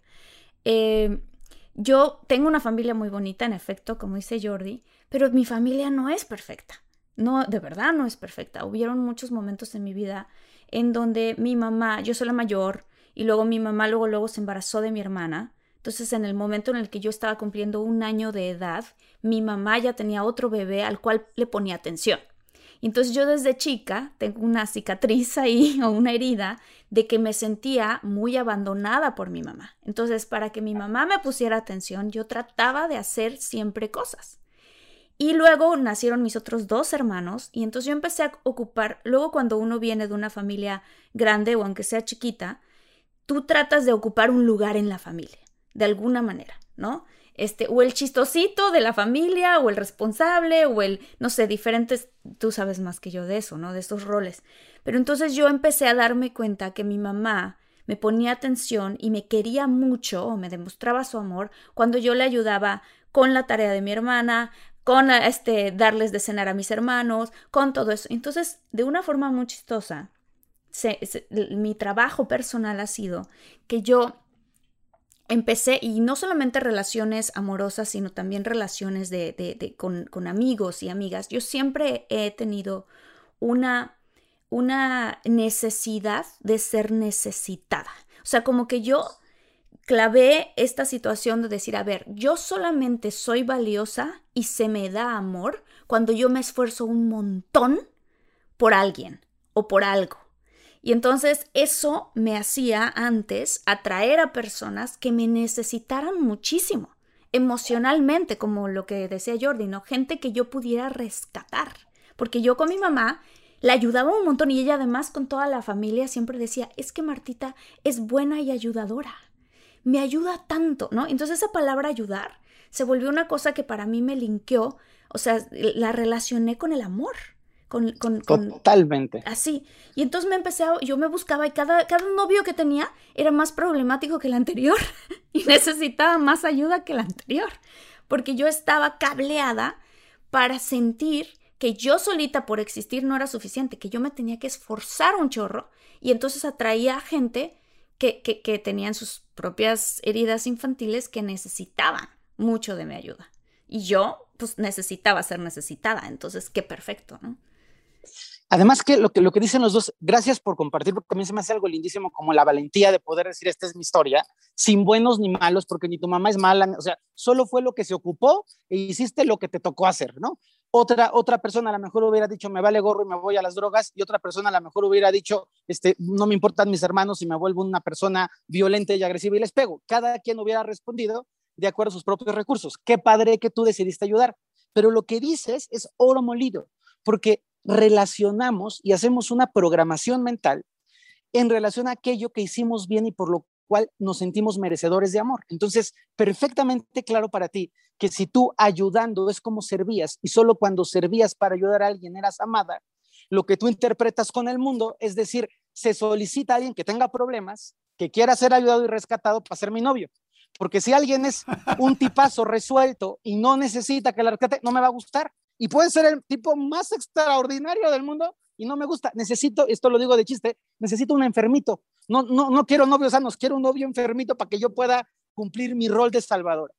Speaker 2: Em, yo tengo una familia muy bonita, en efecto, como dice Jordi, pero mi familia no es perfecta. No, de verdad no es perfecta. Hubieron muchos momentos en mi vida en donde mi mamá, yo soy la mayor, y luego mi mamá luego, luego se embarazó de mi hermana entonces, en el momento en el que yo estaba cumpliendo un año de edad, mi mamá ya tenía otro bebé al cual le ponía atención. Entonces yo desde chica tengo una cicatriz ahí o una herida de que me sentía muy abandonada por mi mamá. Entonces, para que mi mamá me pusiera atención, yo trataba de hacer siempre cosas. Y luego nacieron mis otros dos hermanos y entonces yo empecé a ocupar, luego cuando uno viene de una familia grande o aunque sea chiquita, tú tratas de ocupar un lugar en la familia de alguna manera, ¿no? Este, o el chistosito de la familia, o el responsable, o el, no sé, diferentes, tú sabes más que yo de eso, ¿no? De estos roles. Pero entonces yo empecé a darme cuenta que mi mamá me ponía atención y me quería mucho, o me demostraba su amor, cuando yo le ayudaba con la tarea de mi hermana, con este, darles de cenar a mis hermanos, con todo eso. Entonces, de una forma muy chistosa, mi trabajo personal ha sido que yo empecé, y no solamente relaciones amorosas, sino también relaciones de, con, con, amigos y amigas, yo siempre he tenido una, una necesidad de ser necesitada. O sea, como que yo clavé esta situación de decir, a ver, yo solamente soy valiosa y se me da amor cuando yo me esfuerzo un montón por alguien o por algo. Y entonces eso me hacía antes atraer a personas que me necesitaran muchísimo, emocionalmente, como lo que decía Jordi, ¿no? Gente que yo pudiera rescatar. Porque yo con mi mamá la ayudaba un montón y ella además con toda la familia siempre decía, es que Martita es buena y ayudadora. Me ayuda tanto, ¿no? Entonces esa palabra ayudar se volvió una cosa que para mí me linkeó, o sea, la relacioné con el amor. Con, con,
Speaker 3: Totalmente.
Speaker 2: Así. Y entonces me empecé a, yo me buscaba y cada, cada novio que tenía era más problemático que el anterior y necesitaba más ayuda que el anterior, porque yo estaba cableada para sentir que yo solita por existir no era suficiente, que yo me tenía que esforzar un chorro y entonces atraía a gente que, que, que tenían sus propias heridas infantiles que necesitaban mucho de mi ayuda. Y yo, pues, necesitaba ser necesitada. Entonces, qué perfecto, ¿no?
Speaker 3: Además que lo, que lo que dicen los dos, gracias por compartir, porque a mí se me hace algo lindísimo como la valentía de poder decir, esta es mi historia, sin buenos ni malos, porque ni tu mamá es mala, o sea, solo fue lo que se ocupó e hiciste lo que te tocó hacer, ¿no? Otra, otra persona a lo mejor hubiera dicho, me vale gorro y me voy a las drogas, y otra persona a lo mejor hubiera dicho, este, no me importan mis hermanos y me vuelvo una persona violenta y agresiva y les pego. Cada quien hubiera respondido de acuerdo a sus propios recursos. Qué padre que tú decidiste ayudar. Pero lo que dices es oro molido, porque relacionamos y hacemos una programación mental en relación a aquello que hicimos bien y por lo cual nos sentimos merecedores de amor. Entonces, perfectamente claro para ti que si tú ayudando es como servías y solo cuando servías para ayudar a alguien eras amada, lo que tú interpretas con el mundo es decir, se solicita a alguien que tenga problemas, que quiera ser ayudado y rescatado para ser mi novio. Porque si alguien es un tipazo resuelto y no necesita que la rescate, no me va a gustar y puede ser el tipo más extraordinario del mundo y no me gusta. Necesito, esto lo digo de chiste, necesito un enfermito. No, no, no quiero novios sanos, quiero un novio enfermito para que yo pueda cumplir mi rol de salvador.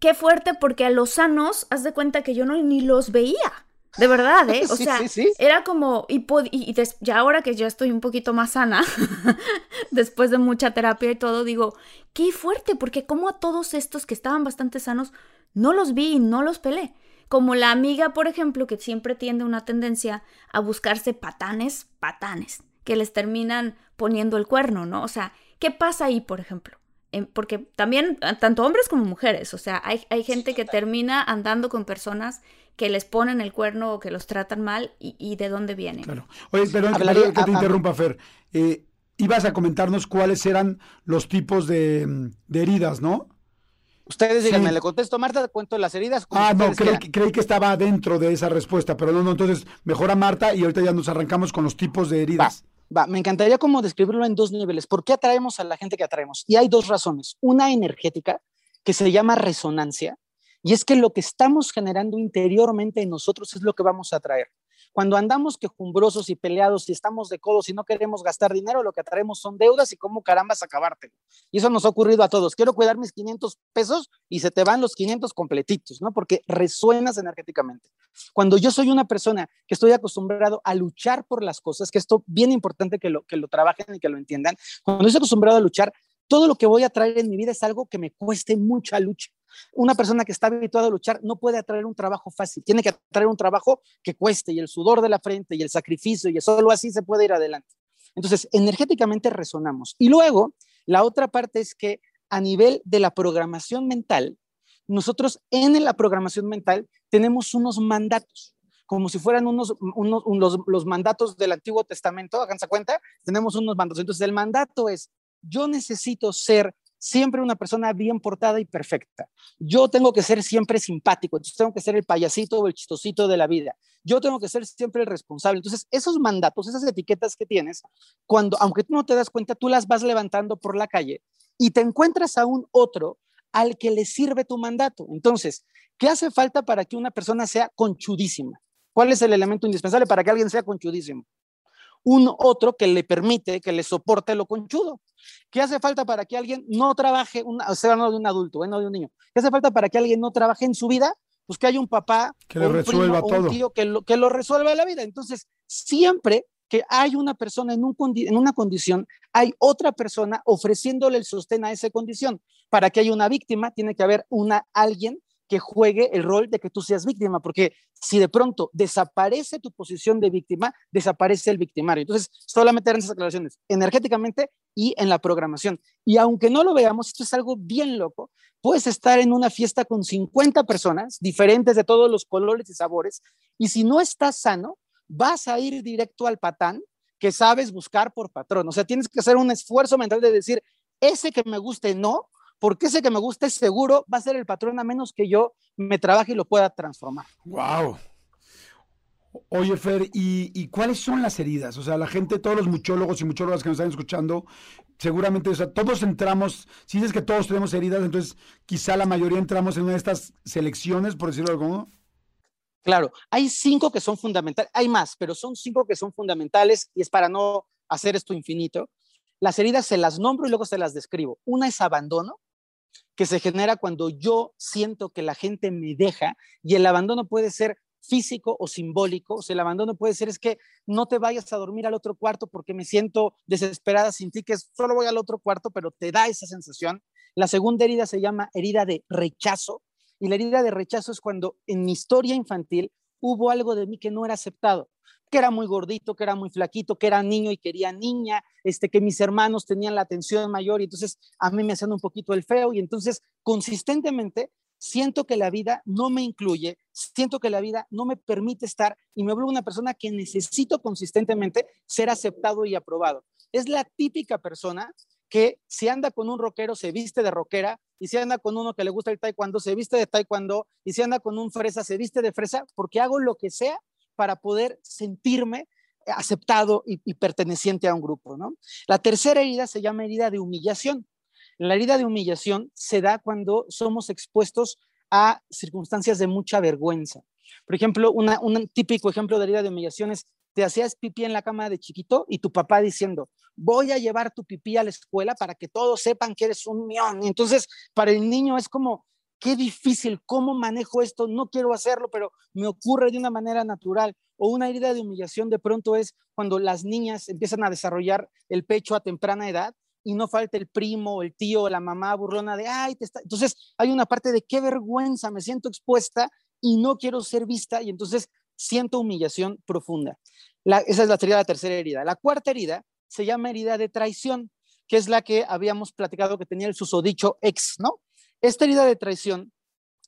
Speaker 2: Qué fuerte, porque a los sanos, haz de cuenta que yo no ni los veía. De verdad, ¿eh? O sea, era como, y, y, ya ahora que ya estoy un poquito más sana, después de mucha terapia y todo, digo, qué fuerte, porque como a todos estos que estaban bastante sanos, no los vi y no los pelé. Como la amiga, por ejemplo, que siempre tiende una tendencia a buscarse patanes, patanes, que les terminan poniendo el cuerno, ¿no? O sea, ¿qué pasa ahí, por ejemplo? porque también, tanto hombres como mujeres, o sea, hay, hay gente que termina andando con personas que les ponen el cuerno o que los tratan mal y, de dónde vienen.
Speaker 1: Claro. Oye, perdón, que te interrumpa, Fer. Eh, ibas a comentarnos cuáles eran los tipos de, de heridas, ¿no?
Speaker 3: Ustedes díganme, le contesto Marta, cuento las heridas.
Speaker 1: Ah, no, creí, que estaba dentro de esa respuesta, pero no, no, entonces mejor a Marta y ahorita ya nos arrancamos con los tipos de heridas.
Speaker 3: Va, me encantaría como describirlo en dos niveles. ¿Por qué atraemos a la gente que atraemos? Y hay dos razones. Una energética, que se llama resonancia, y es que lo que estamos generando interiormente en nosotros es lo que vamos a atraer. Cuando andamos quejumbrosos y peleados y estamos de codos y no queremos gastar dinero, lo que traemos son deudas y cómo carambas acabarte. Y eso nos ha ocurrido a todos. Quiero cuidar mis 500 pesos y se te van los 500 completitos, ¿no? Porque resuenas energéticamente. Cuando yo soy una persona que estoy acostumbrado a luchar por las cosas, que esto bien importante que lo, que lo trabajen y que lo entiendan, cuando estoy acostumbrado a luchar, todo lo que voy a traer en mi vida es algo que me cueste mucha lucha. Una persona que está habituada a luchar no puede atraer un trabajo fácil, tiene que atraer un trabajo que cueste y el sudor de la frente y el sacrificio y solo así se puede ir adelante. Entonces, energéticamente resonamos. Y luego, la otra parte es que a nivel de la programación mental, nosotros en la programación mental tenemos unos mandatos como si fueran unos, los, los, mandatos del Antiguo Testamento, háganse cuenta, tenemos unos mandatos. Entonces, el mandato es, yo necesito ser siempre una persona bien portada y perfecta. Yo tengo que ser siempre simpático, entonces tengo que ser el payasito o el chistosito de la vida. Yo tengo que ser siempre el responsable. Entonces, esos mandatos, esas etiquetas que tienes, cuando, aunque tú no te das cuenta, tú las vas levantando por la calle y te encuentras a un otro al que le sirve tu mandato. Entonces, ¿Qué hace falta para que una persona sea conchudísima? ¿Cuál es el elemento indispensable para que alguien sea conchudísimo? Un otro que le permite, que le soporte lo conchudo. ¿Qué hace falta para que alguien no trabaje, una, o sea, no de un adulto, ¿eh? no de un niño? ¿Qué hace falta para que alguien no trabaje en su vida? Pues que haya un papá,
Speaker 1: que le resuelva todo.
Speaker 3: un tío que lo, que lo resuelva la vida. Entonces, siempre que hay una persona en, un, en una condición, hay otra persona ofreciéndole el sostén a esa condición. Para que haya una víctima, tiene que haber una alguien que juegue el rol de que tú seas víctima, porque si de pronto desaparece tu posición de víctima, desaparece el victimario. Entonces, solamente eran esas aclaraciones, energéticamente y en la programación. Y aunque no lo veamos, esto es algo bien loco, puedes estar en una fiesta con 50 personas, diferentes de todos los colores y sabores, y si no estás sano, vas a ir directo al patán que sabes buscar por patrón. O sea, tienes que hacer un esfuerzo mental de decir, ese que me guste no, porque ese que me guste seguro va a ser el patrón a menos que yo me trabaje y lo pueda transformar.
Speaker 1: Wow. Oye, Fer, ¿y, ¿y, cuáles son las heridas? O sea, la gente, todos los muchólogos y muchólogas que nos están escuchando, seguramente, o sea, todos entramos, si dices que todos tenemos heridas, entonces quizá la mayoría entramos en una de estas selecciones, por decirlo de algún modo.
Speaker 3: Claro, hay cinco que son fundamentales, hay más, pero son cinco que son fundamentales y es para no hacer esto infinito. Las heridas se las nombro y luego se las describo. Una es abandono, que se genera cuando yo siento que la gente me deja y el abandono puede ser físico o simbólico. O sea, el abandono puede ser es que no te vayas a dormir al otro cuarto porque me siento desesperada sin ti, que solo voy al otro cuarto, pero te da esa sensación. La segunda herida se llama herida de rechazo y la herida de rechazo es cuando en mi historia infantil hubo algo de mí que no era aceptado que era muy gordito, que era muy flaquito, que era niño y quería niña, este, que mis hermanos tenían la atención mayor y entonces a mí me hacían un poquito el feo y entonces consistentemente siento que la vida no me incluye, siento que la vida no me permite estar y me vuelvo una persona que necesito consistentemente ser aceptado y aprobado. Es la típica persona que si anda con un rockero se viste de rockera y si anda con uno que le gusta el taekwondo se viste de taekwondo y si anda con un fresa se viste de fresa porque hago lo que sea para poder sentirme aceptado y, perteneciente a un grupo. ¿no? La tercera herida se llama herida de humillación. La herida de humillación se da cuando somos expuestos a circunstancias de mucha vergüenza. Por ejemplo, un típico ejemplo de herida de humillación es te hacías pipí en la cama de chiquito y tu papá diciendo, voy a llevar tu pipí a la escuela para que todos sepan que eres un mión. Y entonces, para el niño es como, qué difícil, cómo manejo esto, no quiero hacerlo, pero me ocurre de una manera natural. O una herida de humillación de pronto es cuando las niñas empiezan a desarrollar el pecho a temprana edad y no falta el primo, el tío, la mamá burlona de, ay, te está... Entonces hay una parte de qué vergüenza, me siento expuesta y no quiero ser vista y entonces siento humillación profunda. esa es la, sería la tercera herida. La cuarta herida se llama herida de traición, que es la que habíamos platicado que tenía el susodicho ex, ¿no? Esta herida de traición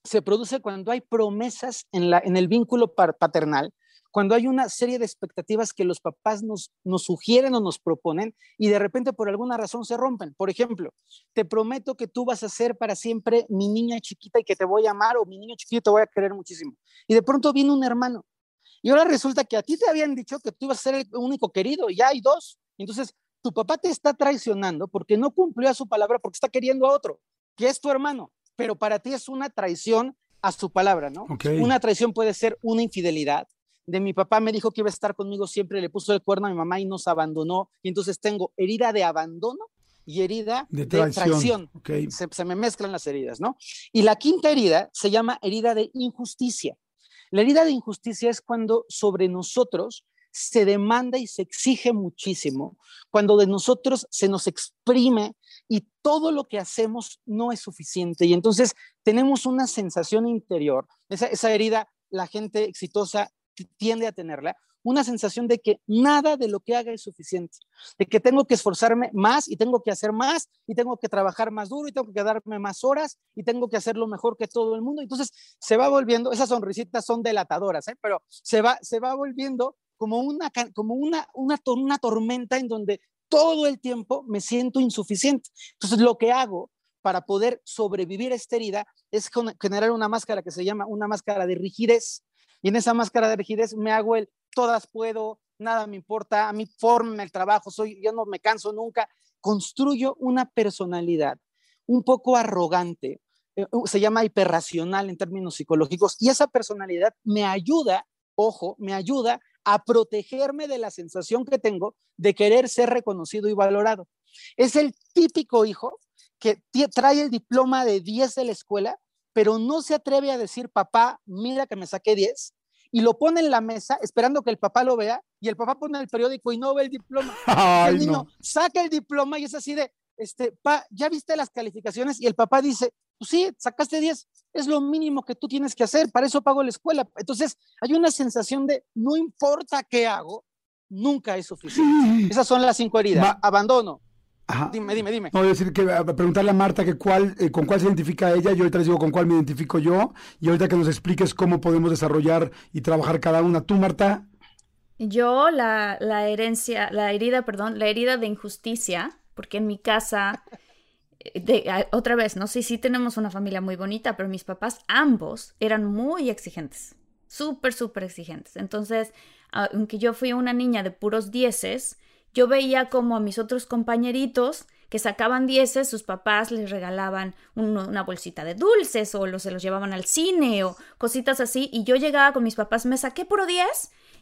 Speaker 3: se produce cuando hay promesas en, la, en el vínculo paternal, cuando hay una serie de expectativas que los papás nos, nos sugieren o nos proponen y de repente por alguna razón se rompen. Por ejemplo, te prometo que tú vas a ser para siempre mi niña chiquita y que te voy a amar o mi niño chiquito te voy a querer muchísimo. Y de pronto viene un hermano y ahora resulta que a ti te habían dicho que tú ibas a ser el único querido y ya hay dos. Entonces, tu papá te está traicionando porque no cumplió a su palabra porque está queriendo a otro que es tu hermano, pero para ti es una traición a su palabra, ¿no? Una traición puede ser una infidelidad. De mi papá me dijo que iba a estar conmigo siempre, le puso el cuerno a mi mamá y nos abandonó. Y entonces tengo herida de abandono y herida de traición. Se, se, me mezclan las heridas, ¿no? Y la quinta herida se llama herida de injusticia. La herida de injusticia es cuando sobre nosotros se demanda y se exige muchísimo, cuando de nosotros se nos exprime y todo lo que hacemos no es suficiente. Y entonces tenemos una sensación interior, esa, herida la gente exitosa tiende a tenerla, una sensación de que nada de lo que haga es suficiente, de que tengo que esforzarme más y tengo que hacer más y tengo que trabajar más duro y tengo que darme más horas y tengo que hacerlo mejor que todo el mundo. Entonces se va volviendo, esas sonrisitas son delatadoras, ¿eh? pero se va, se va volviendo como una, como una, una, una tormenta en donde todo el tiempo me siento insuficiente. Entonces, lo que hago para poder sobrevivir a esta herida es generar una máscara que se llama una máscara de rigidez. Y en esa máscara de rigidez me hago el todas puedo, nada me importa, a mí forma el trabajo, soy, yo no me canso nunca. Construyo una personalidad un poco arrogante, eh, se llama hiperracional en términos psicológicos, y esa personalidad me ayuda, ojo, me ayuda a protegerme de la sensación que tengo de querer ser reconocido y valorado. Es el típico hijo que trae el diploma de 10 de la escuela, pero no se atreve a decir, papá, mira que me saqué 10, y lo pone en la mesa esperando que el papá lo vea, y el papá pone el periódico y no ve el diploma. el niño saca el diploma y es así de, este, pa, ¿ya viste las calificaciones? Y el papá dice, pues sí, sacaste 10, es lo mínimo que tú tienes que hacer, para eso pago la escuela. Entonces, hay una sensación de, no importa qué hago, nunca es suficiente. Esas son las cinco heridas. Abandono. Dime, dime, dime.
Speaker 1: No, decir que preguntarle a Marta que cuál, eh, con cuál se identifica ella, yo ahorita les digo con cuál me identifico yo, y ahorita que nos expliques cómo podemos desarrollar y trabajar cada una. ¿Tú, Marta?
Speaker 2: Yo, la, la herencia, la herida, perdón, la herida de injusticia, porque en mi casa de, otra vez, no sé si tenemos una familia muy bonita, pero mis papás ambos eran muy exigentes, súper, súper exigentes. Entonces, aunque yo fui una niña de puros dieces, yo veía como a mis otros compañeritos que sacaban dieces, sus papás les regalaban una bolsita de dulces o se los llevaban al cine o cositas así, y yo llegaba con mis papás, me saqué puro 10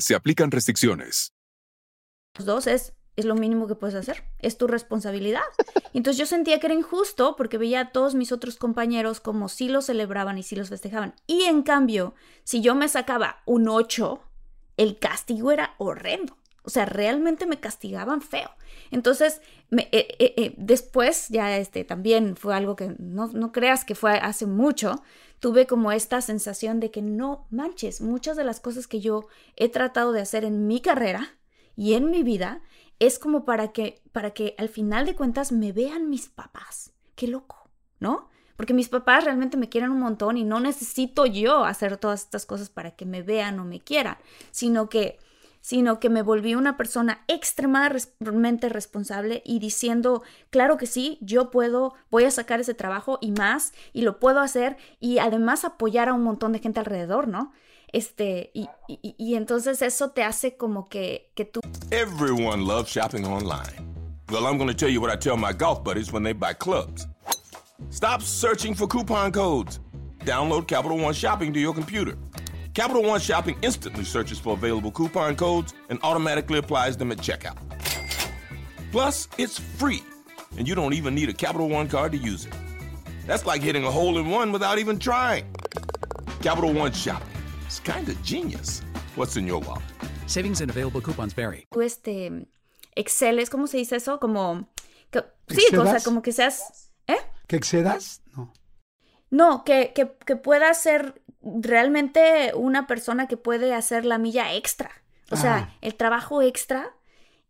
Speaker 5: se aplican restricciones.
Speaker 2: Los dos es, es lo mínimo que puedes hacer, es tu responsabilidad. Entonces yo sentía que era injusto porque veía a todos mis otros compañeros como si lo celebraban y si los festejaban. Y en cambio, si yo me sacaba un 8, el castigo era horrendo. O sea, realmente me castigaban feo. Entonces, eh, eh, eh, después, ya este también fue algo que no, no creas que fue hace mucho, tuve como esta sensación de que no manches, muchas de las cosas que yo he tratado de hacer en mi carrera y en mi vida es como para que, para que al final de cuentas me vean mis papás. Qué loco, ¿no? Porque mis papás realmente me quieren un montón y no necesito yo hacer todas estas cosas para que me vean o me quieran, sino que sino que me volví una persona extremadamente responsable y diciendo, claro que sí, yo puedo, voy a sacar ese trabajo y más, y lo puedo hacer, y además apoyar a un montón de gente alrededor, ¿no? Este, y, y, entonces eso te hace como que, que tú...
Speaker 8: Everyone loves shopping online. Well, I'm going to tell you what I tell my golf buddies when they buy clubs. Stop searching for coupon codes. Download Capital One Shopping to your computer. Capital One Shopping instantly searches for available coupon codes and automatically applies them at checkout. Plus, it's free, and you don't even need a Capital One card to use it. That's like hitting a hole in one without even trying. Capital One Shopping. It's kind of genius. What's in your wallet?
Speaker 9: Savings and available coupons vary.
Speaker 2: Este, Excel es, ¿cómo se dice eso? Como, que, sí, o sea, como que seas, ¿eh?
Speaker 1: ¿Que excedas? No.
Speaker 2: No, que, que, que pueda ser realmente una persona que puede hacer la milla extra. O sea, el trabajo extra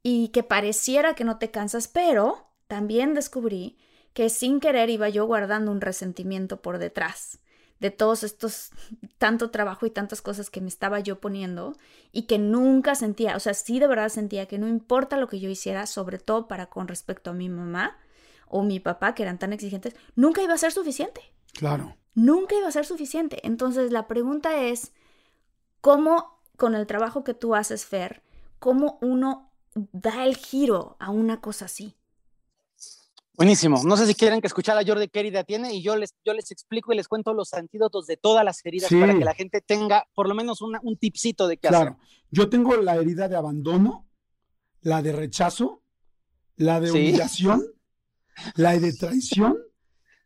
Speaker 2: y que pareciera que no te cansas, pero también descubrí que sin querer iba yo guardando un resentimiento por detrás de todos estos, tanto trabajo y tantas cosas que me estaba yo poniendo y que nunca sentía, o sea, sí de verdad sentía que no importa lo que yo hiciera, sobre todo para con respecto a mi mamá o mi papá, que eran tan exigentes, nunca iba a ser suficiente.
Speaker 1: Claro
Speaker 2: nunca iba a ser suficiente. Entonces la pregunta es, ¿cómo con el trabajo que tú haces, Fer, cómo uno da el giro a una cosa así?
Speaker 3: Buenísimo. No sé si quieren que escuchar a Jordi qué herida tiene y yo les, yo les explico y les cuento los antídotos de todas las heridas para que la gente tenga por lo menos un tipcito de qué claro.
Speaker 1: Yo tengo la herida de abandono, la de rechazo, la de humillación, la de traición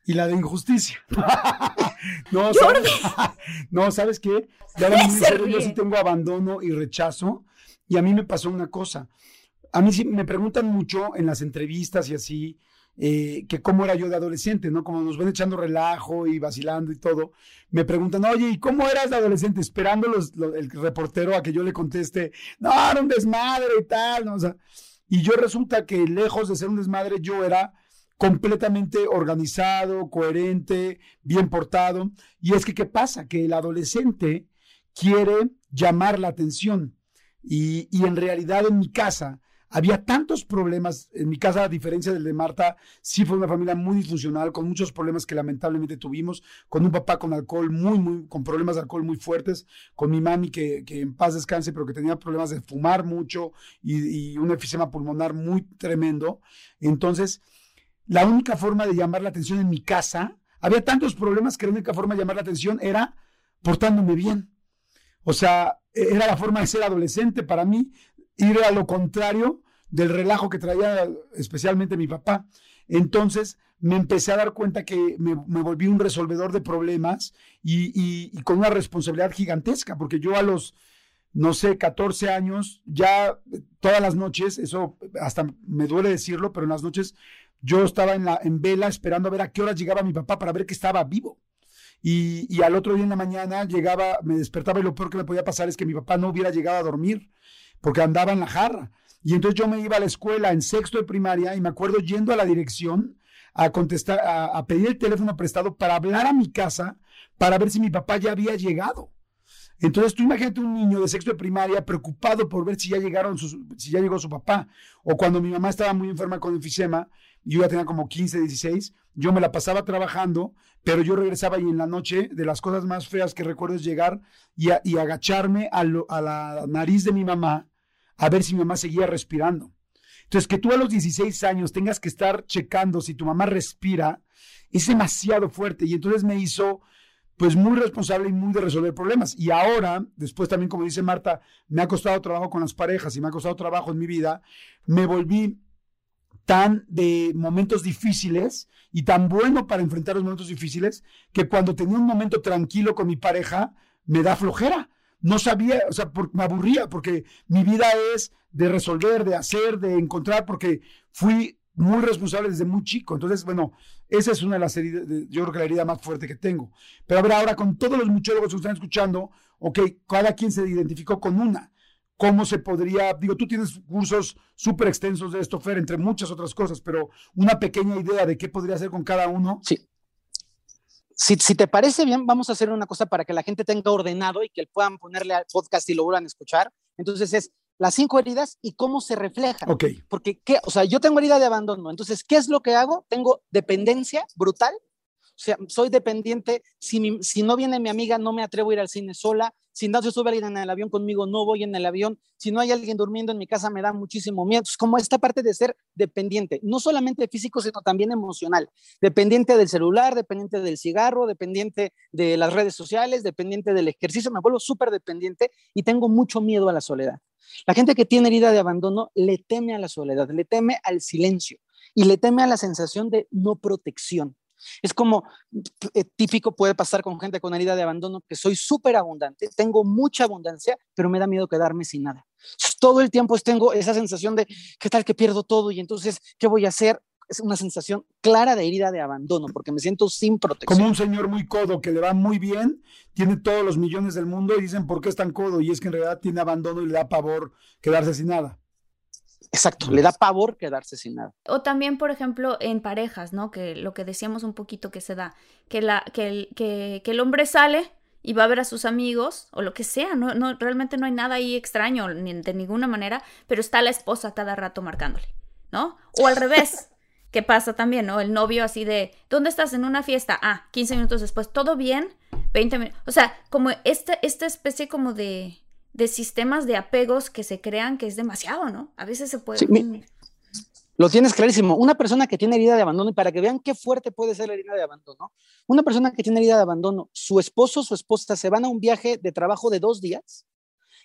Speaker 1: y la de injusticia. no, ¿sabes? no, ¿sabes qué? yo sí tengo abandono y rechazo. Y a mí me pasó una cosa. A mí sí me preguntan mucho en las entrevistas y así, eh, que cómo era yo de adolescente, ¿no? Como nos ven echando relajo y vacilando y todo. Me preguntan, oye, ¿y cómo eras de adolescente? Esperando los, el reportero a que yo le conteste, no, era un desmadre y tal, ¿no? O sea, y yo resulta que lejos de ser un desmadre, yo era completamente organizado, coherente, bien portado. Y es que, ¿qué pasa? Que el adolescente quiere llamar la atención. Y, y en realidad en mi casa había tantos problemas. En mi casa, a diferencia del de Marta, sí fue una familia muy disfuncional, con muchos problemas que lamentablemente tuvimos, con un papá con alcohol muy, muy, con problemas de alcohol muy fuertes, con mi mami que, que en paz descanse, pero que tenía problemas de fumar mucho y, un efisema pulmonar muy tremendo. Entonces, la única forma de llamar la atención en mi casa, había tantos problemas que la única forma de llamar la atención era portándome bien. O sea, era la forma de ser adolescente para mí, ir a lo contrario del relajo que traía especialmente mi papá. Entonces me empecé a dar cuenta que me, volví un resolvedor de problemas y, con una responsabilidad gigantesca, porque yo a los, no sé, 14 años, ya todas las noches, eso hasta me duele decirlo, pero en las noches yo estaba en, la, en vela esperando a ver a qué hora llegaba mi papá para ver que estaba vivo. Y, y, al otro día en la mañana llegaba, me despertaba y lo peor que me podía pasar es que mi papá no hubiera llegado a dormir porque andaba en la jarra. Y entonces yo me iba a la escuela en sexto de primaria y me acuerdo yendo a la dirección a contestar, a, pedir el teléfono prestado para hablar a mi casa para ver si mi papá ya había llegado. Entonces tú imagínate un niño de sexto de primaria preocupado por ver si ya llegaron, si ya llegó su papá. O cuando mi mamá estaba muy enferma con enfisema, yo ya tenía como 15, 16, yo me la pasaba trabajando, pero yo regresaba y en la noche de las cosas más feas que recuerdo es llegar y, y agacharme a, a la nariz de mi mamá a ver si mi mamá seguía respirando. Entonces, que tú a los 16 años tengas que estar checando si tu mamá respira, es demasiado fuerte. Y entonces me hizo, pues, muy responsable y muy de resolver problemas. Y ahora, después también, como dice Marta, me ha costado trabajo con las parejas y me ha costado trabajo en mi vida, me volví tan de momentos difíciles y tan bueno para enfrentar los momentos difíciles que cuando tenía un momento tranquilo con mi pareja, me da flojera no sabía, o sea, me aburría porque mi vida es de resolver, de hacer, de encontrar, porque fui muy responsable desde muy chico. Entonces, bueno, esa es una de las heridas, yo creo que la herida más fuerte que tengo. Pero a ver, ahora con todos los muchólogos que están escuchando, ok, cada quien se identificó con una. ¿Cómo se podría, digo, tú tienes cursos súper extensos de esto, Fer, entre muchas otras cosas, pero una pequeña idea de qué podría hacer con cada uno?
Speaker 3: Sí si, te parece bien, vamos a hacer una cosa para que la gente tenga ordenado y que puedan ponerle al podcast y lo vuelvan a escuchar. Entonces es las cinco heridas y cómo se reflejan.
Speaker 1: Ok.
Speaker 3: Porque, ¿qué? o sea, yo tengo herida de abandono. Entonces, ¿qué es lo que hago? Tengo dependencia brutal. Sea, soy dependiente. Si, si no viene mi amiga, no me atrevo a ir al cine sola. Si no se sube alguien en el avión conmigo, no voy en el avión. Si no hay alguien durmiendo en mi casa, me da muchísimo miedo. Es como esta parte de ser dependiente, no solamente físico, sino también emocional. Dependiente del celular, dependiente del cigarro, dependiente de las redes sociales, dependiente del ejercicio. Me vuelvo súper dependiente y tengo mucho miedo a la soledad. La gente que tiene herida de abandono le teme a la soledad, le teme al silencio y le teme a la sensación de no protección. Es como eh, típico puede pasar con gente con herida de abandono, que soy súper abundante, tengo mucha abundancia, pero me da miedo quedarme sin nada. Todo el tiempo tengo esa sensación de, ¿qué tal que pierdo todo? Y entonces, ¿qué voy a hacer? Es una sensación clara de herida de abandono, porque me siento sin protección.
Speaker 1: Como un señor muy codo que le va muy bien, tiene todos los millones del mundo y dicen, ¿por qué es tan codo? Y es que en realidad tiene abandono y le da pavor quedarse sin nada.
Speaker 3: Exacto, le da pavor quedarse sin nada.
Speaker 2: O también, por ejemplo, en parejas, ¿no? Que lo que decíamos un poquito que se da, que, la, que, el, que, el hombre sale y va a ver a sus amigos o lo que sea, no, no, realmente no hay nada ahí extraño ni de ninguna manera, pero está la esposa cada rato marcándole, ¿no? O al revés, ¿qué pasa también, ¿no? El novio así de, ¿dónde estás en una fiesta? Ah, 15 minutos después, ¿todo bien? 20 minutos, o sea, como esta, esta especie como de de sistemas de apegos que se crean que es demasiado, ¿no? A veces se puede...
Speaker 3: lo tienes clarísimo. Una persona que tiene herida de abandono, y para que vean qué fuerte puede ser la herida de abandono, una persona que tiene herida de abandono, su esposo o su esposa se van a un viaje de trabajo de dos días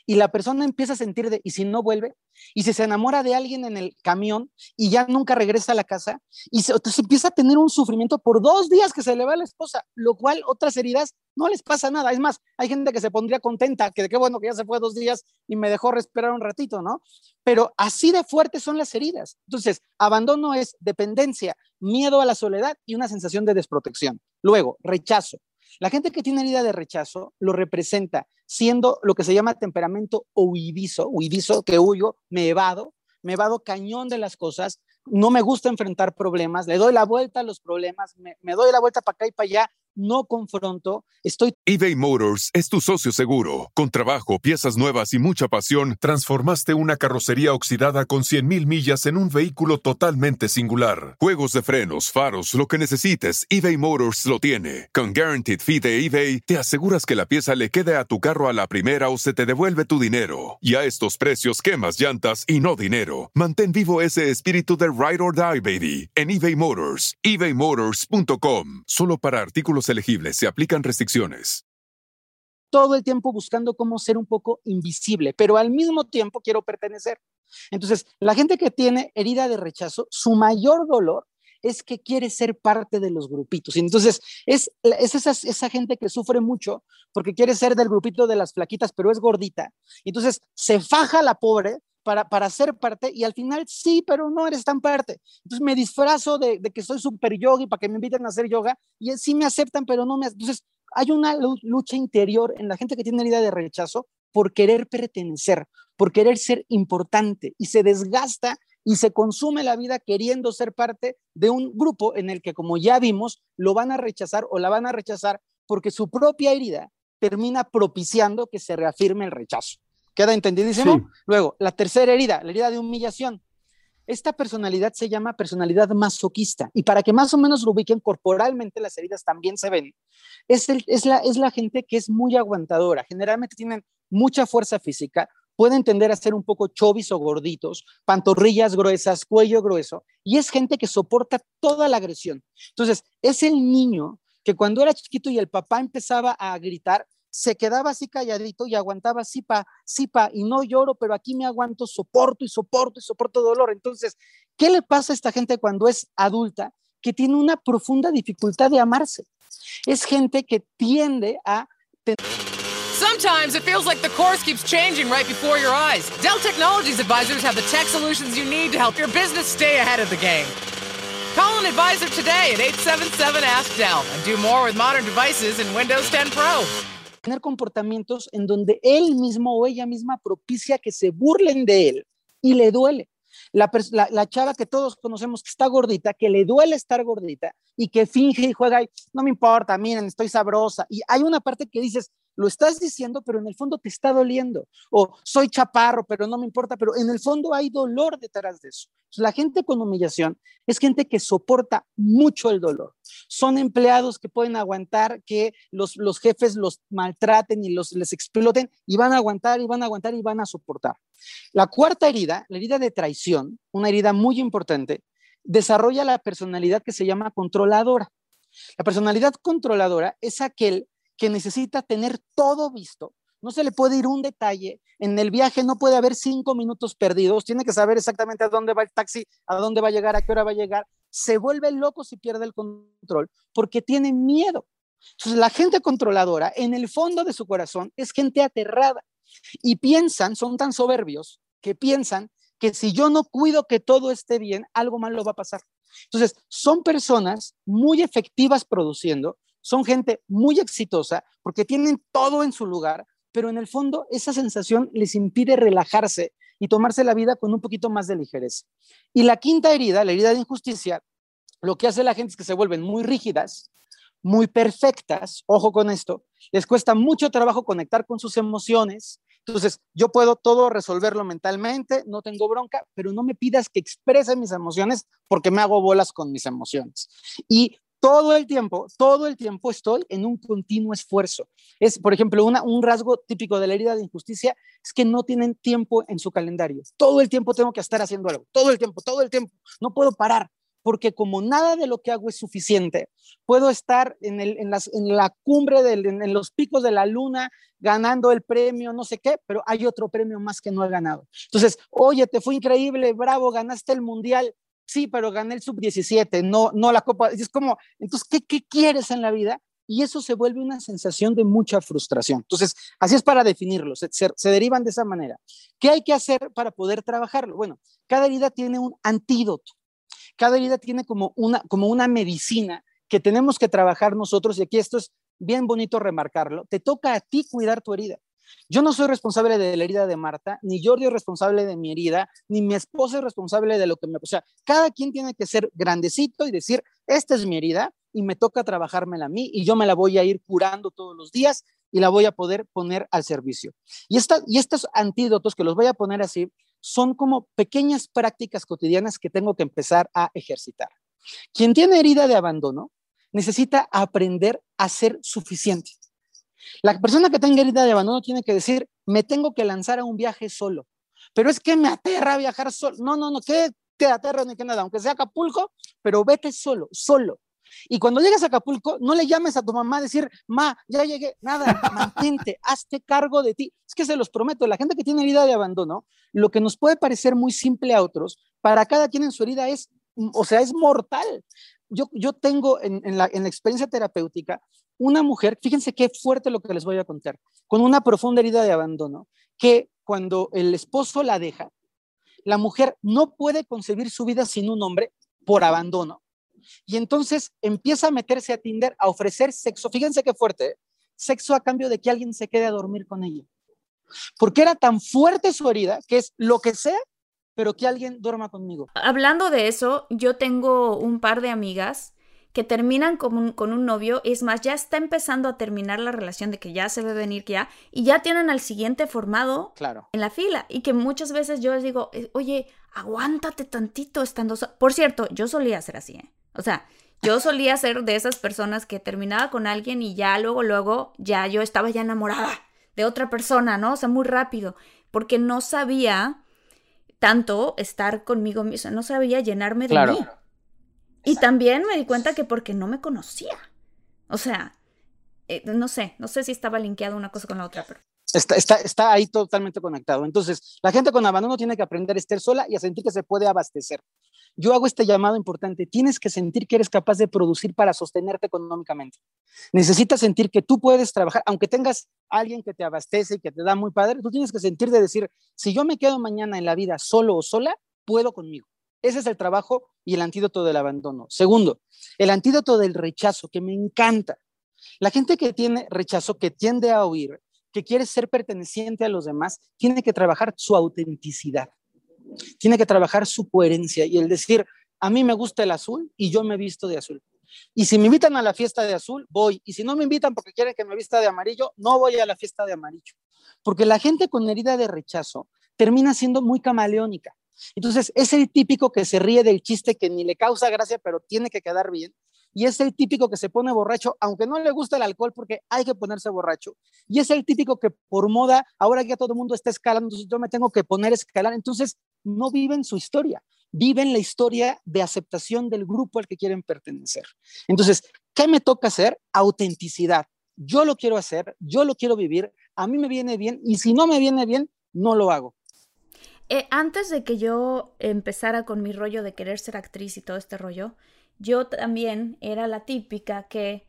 Speaker 3: y la persona empieza a sentir de, ¿y si no vuelve? Y si se enamora de alguien en el camión y ya nunca regresa a la casa, y se, empieza a tener un sufrimiento por dos días que se le va a la esposa, lo cual otras heridas no les pasa nada. Es más, hay gente que se pondría contenta, que de qué bueno que ya se fue dos días y me dejó respirar un ratito, ¿no? Pero así de fuertes son las heridas. Entonces, abandono es dependencia, miedo a la soledad y una sensación de desprotección. Luego, rechazo. La gente que tiene herida de rechazo lo representa siendo lo que se llama temperamento huidizo, huidizo que huyo, me evado, me vado cañón de las cosas, no me gusta enfrentar problemas, le doy la vuelta a los problemas, me, doy la vuelta para acá y para allá, no confronto, estoy...
Speaker 5: eBay Motors es tu socio seguro. Con trabajo, piezas nuevas y mucha pasión, transformaste una carrocería oxidada con 100.000 millas en un vehículo totalmente singular. Juegos de frenos, faros, lo que necesites, eBay Motors lo tiene. Con Guaranteed Fee de eBay, te aseguras que la pieza le quede a tu carro a la primera o se te devuelve tu dinero. Y a estos precios, quemas llantas y no dinero. Mantén vivo ese espíritu de Ride or Die, baby, en eBay Motors. ebaymotors.com. Solo para artículos elegibles se aplican restricciones.
Speaker 3: todo el tiempo buscando cómo ser un poco invisible, pero al mismo tiempo quiero pertenecer. Entonces, la gente que tiene herida de rechazo, su mayor dolor es que quiere ser parte de los grupitos. Y entonces, es, es esa, esa gente que sufre mucho porque quiere ser del grupito de las flaquitas, pero es gordita. Entonces, se faja la pobre para, para ser parte y al final sí, pero no eres tan parte. Entonces me disfrazo de, que soy super yogi para que me inviten a hacer yoga y sí me aceptan, pero no me... Entonces hay una lucha interior en la gente que tiene herida de rechazo por querer pertenecer, por querer ser importante y se desgasta y se consume la vida queriendo ser parte de un grupo en el que, como ya vimos, lo van a rechazar o la van a rechazar porque su propia herida termina propiciando que se reafirme el rechazo. ¿Queda entendidísimo?
Speaker 1: Sí.
Speaker 3: Luego, la tercera herida, la herida de humillación. Esta personalidad se llama personalidad masoquista y para que más o menos lo ubiquen corporalmente, las heridas también se ven. Es, el- es, la, es la gente que es muy aguantadora, generalmente tienen mucha fuerza física, pueden tender a ser un poco chovis o gorditos, pantorrillas gruesas, cuello grueso, y es gente que soporta toda la agresión. Entonces, es el niño que cuando era chiquito y el papá empezaba a gritar, se quedaba así calladito y aguantaba sí pa, sí pa, y no lloro, pero aquí me aguanto, soporto y soporto y soporto dolor. Entonces, ¿qué le pasa a esta gente cuando es adulta que tiene una profunda dificultad de amarse? Es gente que tiende a
Speaker 10: Sometimes it feels like the course keeps changing right before your eyes. Dell Technologies advisors have the tech solutions you need to help your business stay ahead of the game. Call an advisor today at 877 Ask Dell and do more with modern devices in Windows 10 Pro.
Speaker 3: Tener comportamientos en donde él mismo o ella misma propicia que se burlen de él y le duele. La, la- la chava que todos conocemos que está gordita, que le duele estar gordita y que finge y juega y no me importa, miren, estoy sabrosa. Y hay una parte que dices, lo estás diciendo, pero en el fondo te está doliendo. O soy chaparro, pero no me importa, pero en el fondo hay dolor detrás de eso. La gente con humillación es gente que soporta mucho el dolor. Son empleados que pueden aguantar que los, los jefes los maltraten y los, les exploten y van a aguantar y van a aguantar y van a soportar. La cuarta herida, la herida de traición, una herida muy importante, desarrolla la personalidad que se llama controladora. La personalidad controladora es aquel que necesita tener todo visto. No se le puede ir un detalle. En el viaje no puede haber cinco minutos perdidos. Tiene que saber exactamente a dónde va el taxi, a dónde va a llegar, a qué hora va a llegar. Se vuelve loco si pierde el control porque tiene miedo. Entonces, la gente controladora, en el fondo de su corazón, es gente aterrada y piensan, son tan soberbios que piensan que si yo no cuido que todo esté bien, algo malo va a pasar. Entonces, son personas muy efectivas produciendo, son gente muy exitosa porque tienen todo en su lugar, pero en el fondo esa sensación les impide relajarse y tomarse la vida con un poquito más de ligereza. Y la quinta herida, la herida de injusticia, lo que hace la gente es que se vuelven muy rígidas, muy perfectas, ojo con esto, les cuesta mucho trabajo conectar con sus emociones. Entonces, yo puedo todo resolverlo mentalmente, no tengo bronca, pero no me pidas que exprese mis emociones porque me hago bolas con mis emociones. Y todo el tiempo, todo el tiempo estoy en un continuo esfuerzo. Es, por ejemplo, una, un rasgo típico de la herida de injusticia es que no tienen tiempo en su calendario. Todo el tiempo tengo que estar haciendo algo, todo el tiempo, todo el tiempo. No puedo parar porque como nada de lo que hago es suficiente, puedo estar en, el, en, las, en la cumbre, del, en, en, los picos de la luna, ganando el premio, no sé qué, pero hay otro premio más que no he ganado. Entonces, oye, te fue increíble, bravo, ganaste el mundial. Sí, pero gané el sub-17, no, no la Copa. Es como, entonces, ¿qué, ¿qué quieres en la vida? Y eso se vuelve una sensación de mucha frustración. Entonces, así es para definirlo, se, se, se derivan de esa manera. ¿Qué hay que hacer para poder trabajarlo? Bueno, cada herida tiene un antídoto cada herida tiene como una, como una medicina que tenemos que trabajar nosotros, y aquí esto es bien bonito remarcarlo, te toca a ti cuidar tu herida. Yo no soy responsable de la herida de Marta, ni Jordi es responsable de mi herida, ni mi esposa es responsable de lo que me... O sea, cada quien tiene que ser grandecito y decir, esta es mi herida y me toca trabajármela a mí y yo me la voy a ir curando todos los días y la voy a poder poner al servicio. Y, esta, y estos antídotos que los voy a poner así son como pequeñas prácticas cotidianas que tengo que empezar a ejercitar. Quien tiene herida de abandono necesita aprender a ser suficiente. La persona que tenga herida de abandono tiene que decir, me tengo que lanzar a un viaje solo. Pero es que me aterra viajar solo. No, no, no, que te aterra ni que nada, aunque sea Acapulco, pero vete solo, solo. Y cuando llegas a Acapulco, no le llames a tu mamá a decir, ma, ya llegué, nada, mantente, hazte cargo de ti. Es que se los prometo, la gente que tiene herida de abandono, lo que nos puede parecer muy simple a otros, para cada quien en su herida es, o sea, es mortal. Yo, yo tengo en, la, en la experiencia terapéutica una mujer, fíjense qué fuerte lo que les voy a contar, con una profunda herida de abandono, que cuando el esposo la deja, la mujer no puede concebir su vida sin un hombre por abandono. Y entonces empieza a meterse a Tinder a ofrecer sexo. Fíjense qué fuerte, ¿eh? sexo a cambio de que alguien se quede a dormir con ella. Porque era tan fuerte su herida que es lo que sea, pero que alguien duerma conmigo.
Speaker 2: Hablando de eso, yo tengo un par de amigas que terminan con un, con un novio, es más, ya está empezando a terminar la relación de que ya se ve venir ya, y ya tienen al siguiente formado
Speaker 3: claro.
Speaker 2: en la fila. Y que muchas veces yo les digo, eh, oye, aguántate tantito estando... Por cierto, yo solía ser así, ¿eh? O sea, yo solía ser de esas personas que terminaba con alguien y ya luego, luego, ya yo estaba ya enamorada de otra persona, ¿no? O sea, muy rápido, porque no sabía tanto estar conmigo misma, no sabía llenarme de mí. Y también me di cuenta que porque no me conocía. O sea, eh, no sé, no sé si estaba linkeado una cosa con la otra, pero...
Speaker 3: Está, está, está, ahí totalmente conectado. Entonces, la gente con abandono tiene que aprender a estar sola y a sentir que se puede abastecer. Yo hago este llamado importante. Tienes que sentir que eres capaz de producir para sostenerte económicamente. Necesitas sentir que tú puedes trabajar, aunque tengas alguien que te abastece y que te da muy padre, tú tienes que sentir de decir, si yo me quedo mañana en la vida solo o sola, puedo conmigo. Ese es el trabajo y el antídoto del abandono. Segundo, el antídoto del rechazo, que me encanta. La gente que tiene rechazo, que tiende a oír, que quiere ser perteneciente a los demás, tiene que trabajar su autenticidad, tiene que trabajar su coherencia y el decir, a mí me gusta el azul y yo me visto de azul. Y si me invitan a la fiesta de azul, voy. Y si no me invitan porque quieren que me vista de amarillo, no voy a la fiesta de amarillo. Porque la gente con herida de rechazo termina siendo muy camaleónica. Entonces, es el típico que se ríe del chiste que ni le causa gracia, pero tiene que quedar bien. Y es el típico que se pone borracho, aunque no le gusta el alcohol, porque hay que ponerse borracho. Y es el típico que por moda, ahora ya todo el mundo está escalando, entonces yo me tengo que poner a escalar. Entonces, no viven su historia, viven la historia de aceptación del grupo al que quieren pertenecer. Entonces, ¿qué me toca hacer? Autenticidad. Yo lo quiero hacer, yo lo quiero vivir, a mí me viene bien, y si no me viene bien, no lo hago.
Speaker 2: Eh, antes de que yo empezara con mi rollo de querer ser actriz y todo este rollo, yo también era la típica que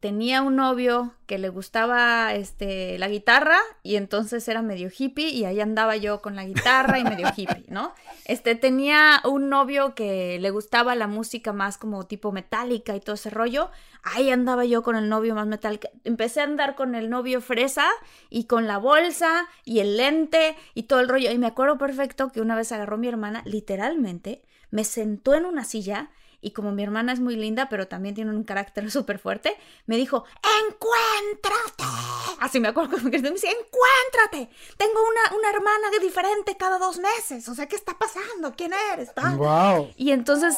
Speaker 2: tenía un novio que le gustaba este, la guitarra y entonces era medio hippie y ahí andaba yo con la guitarra y medio hippie, ¿no? Este, tenía un novio que le gustaba la música más como tipo metálica y todo ese rollo, ahí andaba yo con el novio más metálica. Empecé a andar con el novio fresa y con la bolsa y el lente y todo el rollo. Y me acuerdo perfecto que una vez agarró mi hermana, literalmente, me sentó en una silla y como mi hermana es muy linda, pero también tiene un carácter súper fuerte, me dijo, encuéntrate. Así me acuerdo que me decía, encuéntrate. Tengo una, una hermana diferente cada dos meses. O sea, ¿qué está pasando? ¿Quién eres?
Speaker 1: Wow.
Speaker 2: Y entonces,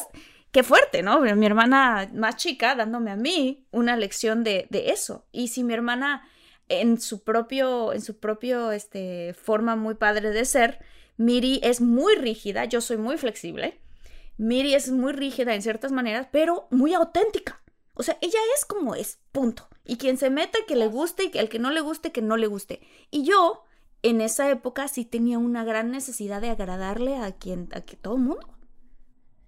Speaker 2: qué fuerte, ¿no? Mi hermana más chica dándome a mí una lección de, de eso. Y si mi hermana en su propio, en su propio, este, forma muy padre de ser, Miri es muy rígida, yo soy muy flexible. Miri es muy rígida en ciertas maneras, pero muy auténtica. O sea, ella es como es, punto. Y quien se mete, que le guste, y el que no le guste, que no le guste. Y yo, en esa época, sí tenía una gran necesidad de agradarle a quien, a que todo el mundo.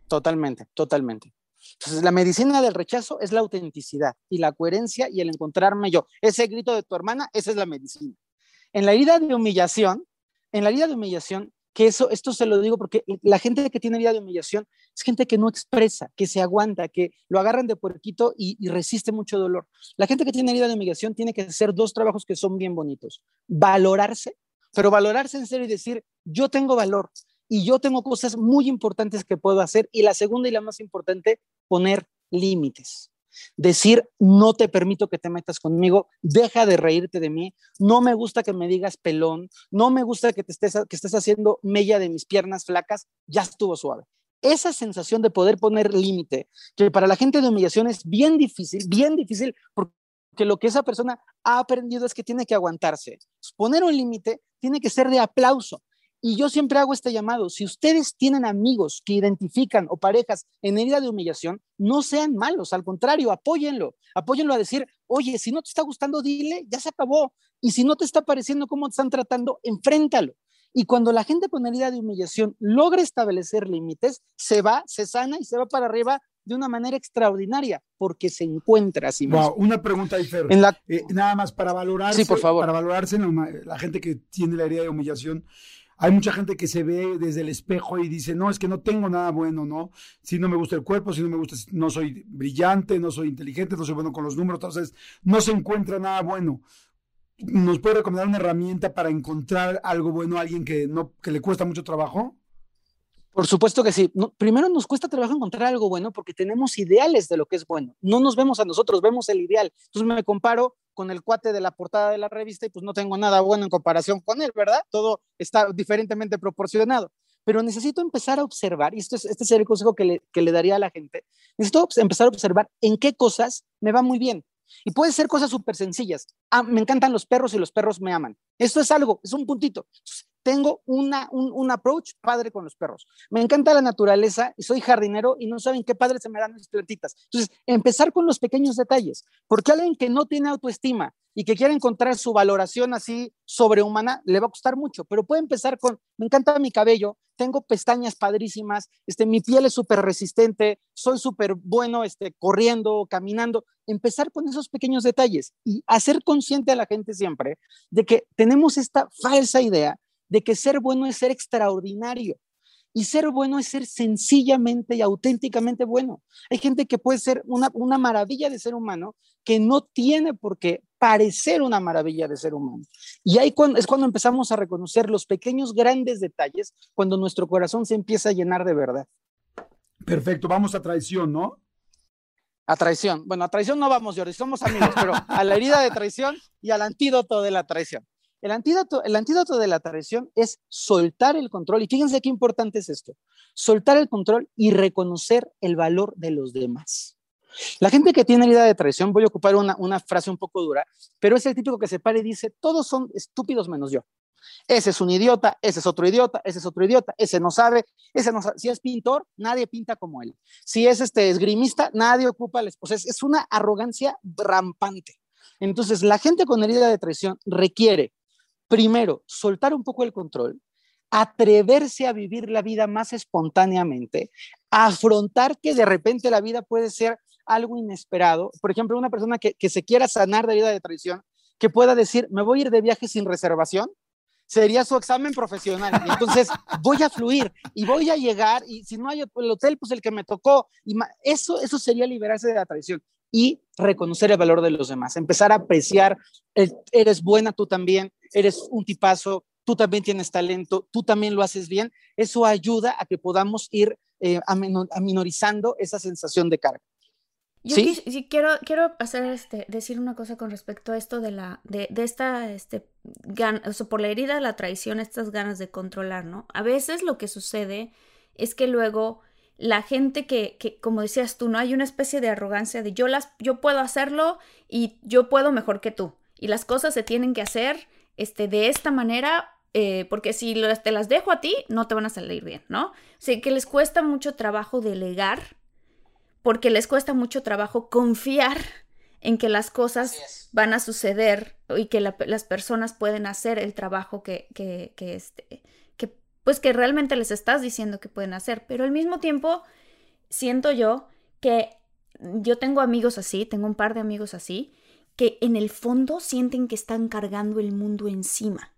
Speaker 3: Totalmente, totalmente. Entonces, la medicina del rechazo es la autenticidad y la coherencia y el encontrarme yo. Ese grito de tu hermana, esa es la medicina. En la herida de humillación, en la herida de humillación, que eso, esto se lo digo porque la gente que tiene vida de humillación es gente que no expresa, que se aguanta, que lo agarran de puerquito y, resiste mucho dolor. La gente que tiene vida de humillación tiene que hacer dos trabajos que son bien bonitos. Valorarse, pero valorarse en serio y decir, yo tengo valor y yo tengo cosas muy importantes que puedo hacer. Y la segunda y la más importante, poner límites. Decir, no te permito que te metas conmigo, deja de reírte de mí, no me gusta que me digas pelón, no me gusta que te estés, que estés haciendo mella de mis piernas flacas, ya estuvo suave. Esa sensación de poder poner límite, que para la gente de humillación es bien difícil, bien difícil, porque lo que esa persona ha aprendido es que tiene que aguantarse. Poner un límite tiene que ser de aplauso. Y yo siempre hago este llamado, si ustedes tienen amigos que identifican o parejas en herida de humillación, no sean malos, al contrario, apóyenlo, apóyenlo a decir, oye, si no te está gustando, dile, ya se acabó. Y si no te está pareciendo cómo te están tratando, enfréntalo. Y cuando la gente con herida de humillación logra establecer límites, se va, se sana y se va para arriba de una manera extraordinaria, porque se encuentra así mismo.
Speaker 1: una pregunta ahí, Fer. Eh, nada más para valorarse,
Speaker 3: sí, por favor.
Speaker 1: para valorarse la gente que tiene la herida de humillación, hay mucha gente que se ve desde el espejo y dice, no, es que no tengo nada bueno, ¿no? Si no me gusta el cuerpo, si no me gusta, no soy brillante, no soy inteligente, no soy bueno con los números, entonces no se encuentra nada bueno. ¿Nos puede recomendar una herramienta para encontrar algo bueno a alguien que, no, que le cuesta mucho trabajo?
Speaker 3: Por supuesto que sí. primero nos cuesta trabajo encontrar algo bueno porque tenemos ideales de lo que es bueno. No nos vemos a nosotros, vemos el ideal. Entonces me comparo con el cuate de la portada de la revista y pues no tengo nada bueno en comparación con él, ¿verdad? Todo está diferentemente proporcionado. Pero necesito empezar a observar, y esto es, este es el consejo que le, que le daría a la gente, necesito empezar a observar en qué cosas me va muy bien. Y puede ser cosas súper sencillas. Ah, me encantan los perros y los perros me aman. Esto es algo, es un puntito tengo una, un, approach padre con los perros. Me encanta la naturaleza y soy jardinero y no saben qué padre se me dan mis plantitas. Entonces, empezar con los pequeños detalles, porque alguien que no tiene autoestima y que quiere encontrar su valoración así sobrehumana, le va a costar mucho, pero puede empezar con, me encanta mi cabello, tengo pestañas padrísimas, este, mi piel es súper resistente, soy súper bueno este, corriendo, caminando. Empezar con esos pequeños detalles y hacer consciente a la gente siempre de que tenemos esta falsa idea de que ser bueno es ser extraordinario. Y ser bueno es ser sencillamente y auténticamente bueno. Hay gente que puede ser una, una maravilla de ser humano que no tiene por qué parecer una maravilla de ser humano. Y ahí es cuando empezamos a reconocer los pequeños, grandes detalles, cuando nuestro corazón se empieza a llenar de verdad.
Speaker 1: Perfecto, vamos a traición, ¿no?
Speaker 3: A traición. Bueno, a traición no vamos, Jordi, somos amigos, pero a la herida de traición y al antídoto de la traición. El antídoto, el antídoto de la traición es soltar el control. Y fíjense qué importante es esto. Soltar el control y reconocer el valor de los demás. La gente que tiene herida de traición, voy a ocupar una, una frase un poco dura, pero es el típico que se para y dice, todos son estúpidos menos yo. Ese es un idiota, ese es otro idiota, ese es otro idiota, ese no sabe, ese no. Si es pintor, nadie pinta como él. Si es este esgrimista, nadie ocupa la esposa. Es, es una arrogancia rampante. Entonces, la gente con herida de traición requiere primero, soltar un poco el control, atreverse a vivir la vida más espontáneamente, afrontar que de repente la vida puede ser algo inesperado. Por ejemplo, una persona que, se quiera sanar de vida de traición, que pueda decir, me voy a ir de viaje sin reservación, sería su examen profesional. entonces voy a fluir y voy a llegar y si no hay el hotel, pues el que me tocó. Y eso, eso sería liberarse de la traición y reconocer el valor de los demás, empezar a apreciar, eres buena tú también, eres un tipazo, tú también tienes talento, tú también lo haces bien, eso ayuda a que podamos ir eh, aminorizando esa sensación de carga.
Speaker 2: Yo ¿Sí? quiero, quiero hacer este, decir una cosa con respecto a esto de la, de, de esta, este, por la herida la traición, estas ganas de controlar, ¿no? A veces lo que sucede es que luego la gente que, que, como decías tú, ¿no? Hay una especie de arrogancia de yo las, yo puedo hacerlo y yo puedo mejor que tú. Y las cosas se tienen que hacer este, de esta manera, eh, porque si te las dejo a ti, no te van a salir bien, ¿no? O sea, que les cuesta mucho trabajo delegar, porque les cuesta mucho trabajo confiar en que las cosas van a suceder y que las personas pueden hacer el trabajo que, que, que, este, que, pues que realmente les estás diciendo que pueden hacer. Pero al mismo tiempo, siento yo que yo tengo amigos así, tengo un par de amigos así, que en el fondo sienten que están cargando el mundo encima.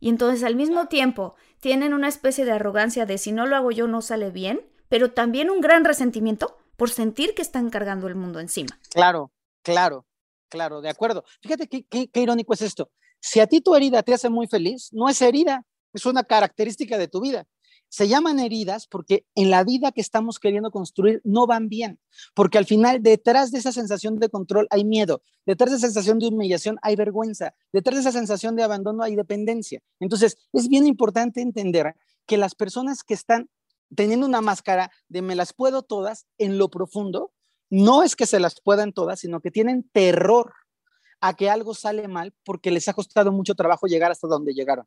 Speaker 2: Y entonces al mismo tiempo tienen una especie de arrogancia de si no lo hago yo no sale bien, pero también un gran resentimiento por sentir que están cargando el mundo encima.
Speaker 3: Claro, claro, claro, de acuerdo. Fíjate qué, qué, qué irónico es esto. Si a ti tu herida te hace muy feliz, no es herida, es una característica de tu vida. Se llaman heridas porque en la vida que estamos queriendo construir no van bien, porque al final detrás de esa sensación de control hay miedo, detrás de esa sensación de humillación hay vergüenza, detrás de esa sensación de abandono hay dependencia. Entonces, es bien importante entender que las personas que están teniendo una máscara de me las puedo todas en lo profundo, no es que se las puedan todas, sino que tienen terror a que algo sale mal porque les ha costado mucho trabajo llegar hasta donde llegaron.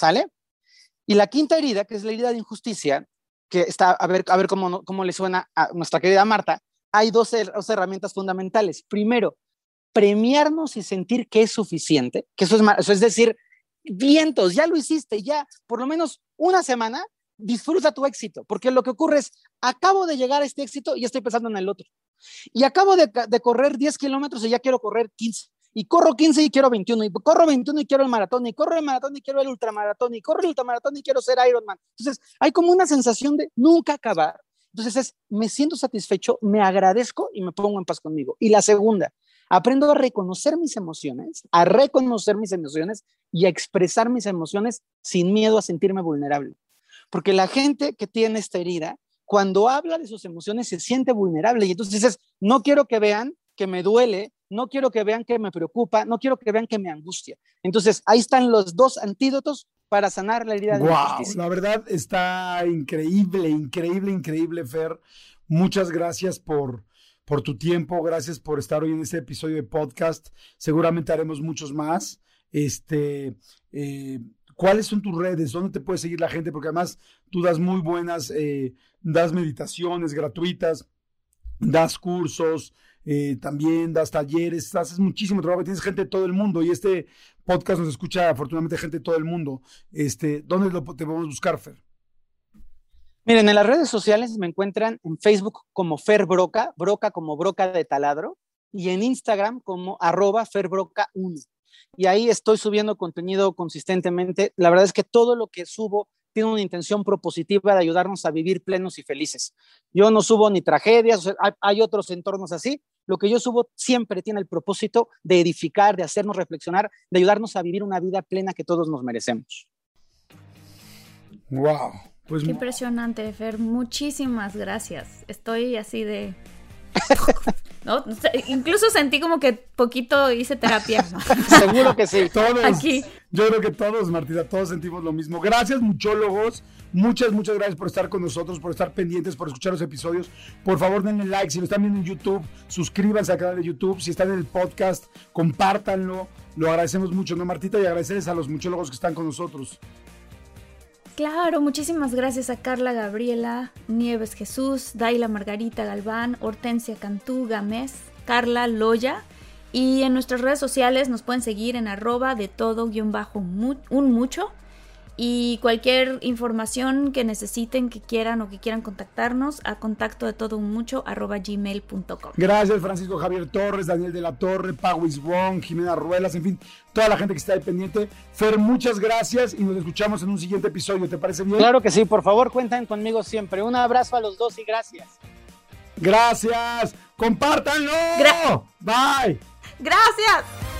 Speaker 3: ¿Sale? Y la quinta herida, que es la herida de injusticia, que está, a ver, a ver cómo, cómo le suena a nuestra querida Marta, hay dos, dos herramientas fundamentales. Primero, premiarnos y sentir que es suficiente, que eso es, eso es decir, vientos, ya lo hiciste, ya por lo menos una semana, disfruta tu éxito, porque lo que ocurre es, acabo de llegar a este éxito y estoy pensando en el otro. Y acabo de, de correr 10 kilómetros y ya quiero correr 15. Y corro 15 y quiero 21. Y corro 21 y quiero el maratón. Y corro el maratón y quiero el ultramaratón. Y corro el ultramaratón y quiero ser Ironman. Entonces, hay como una sensación de nunca acabar. Entonces, es, me siento satisfecho, me agradezco y me pongo en paz conmigo. Y la segunda, aprendo a reconocer mis emociones, a reconocer mis emociones y a expresar mis emociones sin miedo a sentirme vulnerable. Porque la gente que tiene esta herida, cuando habla de sus emociones, se siente vulnerable. Y entonces dices, no quiero que vean que me duele, no quiero que vean que me preocupa, no quiero que vean que me angustia. Entonces, ahí están los dos antídotos para sanar la herida de
Speaker 1: Wow,
Speaker 3: injusticia.
Speaker 1: la verdad está increíble, increíble, increíble, Fer. Muchas gracias por, por tu tiempo, gracias por estar hoy en este episodio de podcast. Seguramente haremos muchos más. Este, eh, ¿cuáles son tus redes? ¿Dónde te puede seguir la gente? Porque además tú das muy buenas, eh, das meditaciones gratuitas, das cursos, eh, también das talleres, haces muchísimo trabajo, tienes gente de todo el mundo y este podcast nos escucha afortunadamente gente de todo el mundo. Este, ¿Dónde lo, te podemos buscar, Fer?
Speaker 3: Miren, en las redes sociales me encuentran en Facebook como Fer Broca, Broca como Broca de Taladro, y en Instagram como arroba ferbroca1. Y ahí estoy subiendo contenido consistentemente. La verdad es que todo lo que subo tiene una intención propositiva de ayudarnos a vivir plenos y felices. Yo no subo ni tragedias, hay otros entornos así. Lo que yo subo siempre tiene el propósito de edificar, de hacernos reflexionar, de ayudarnos a vivir una vida plena que todos nos merecemos.
Speaker 1: Wow. Pues
Speaker 2: Qué impresionante, Fer. Muchísimas gracias. Estoy así de. ¿No? Incluso sentí como que poquito hice terapia.
Speaker 3: Seguro que sí.
Speaker 1: Todos,
Speaker 2: Aquí.
Speaker 1: Yo creo que todos, Martina, todos sentimos lo mismo. Gracias, muchólogos. Muchas, muchas gracias por estar con nosotros, por estar pendientes, por escuchar los episodios. Por favor, denle like. Si lo están viendo en YouTube, suscríbanse al canal de YouTube. Si están en el podcast, compártanlo. Lo agradecemos mucho, ¿no, Martita? Y agradecerles a los muchólogos que están con nosotros.
Speaker 2: Claro, muchísimas gracias a Carla Gabriela, Nieves Jesús, Daila Margarita Galván, Hortensia Cantú Gamés, Carla Loya. Y en nuestras redes sociales nos pueden seguir en arroba de todo guion bajo un mucho. Y cualquier información que necesiten, que quieran o que quieran contactarnos, a contacto de todo un mucho arroba gmail.com.
Speaker 1: Gracias, Francisco Javier Torres, Daniel de la Torre, Pauis Wong, Jimena Ruelas, en fin, toda la gente que está ahí pendiente. Fer, muchas gracias y nos escuchamos en un siguiente episodio. ¿Te parece bien?
Speaker 3: Claro que sí, por favor, cuentan conmigo siempre. Un abrazo a los dos y gracias.
Speaker 1: Gracias. Compártanlo.
Speaker 2: Gra-
Speaker 1: Bye.
Speaker 2: Gracias.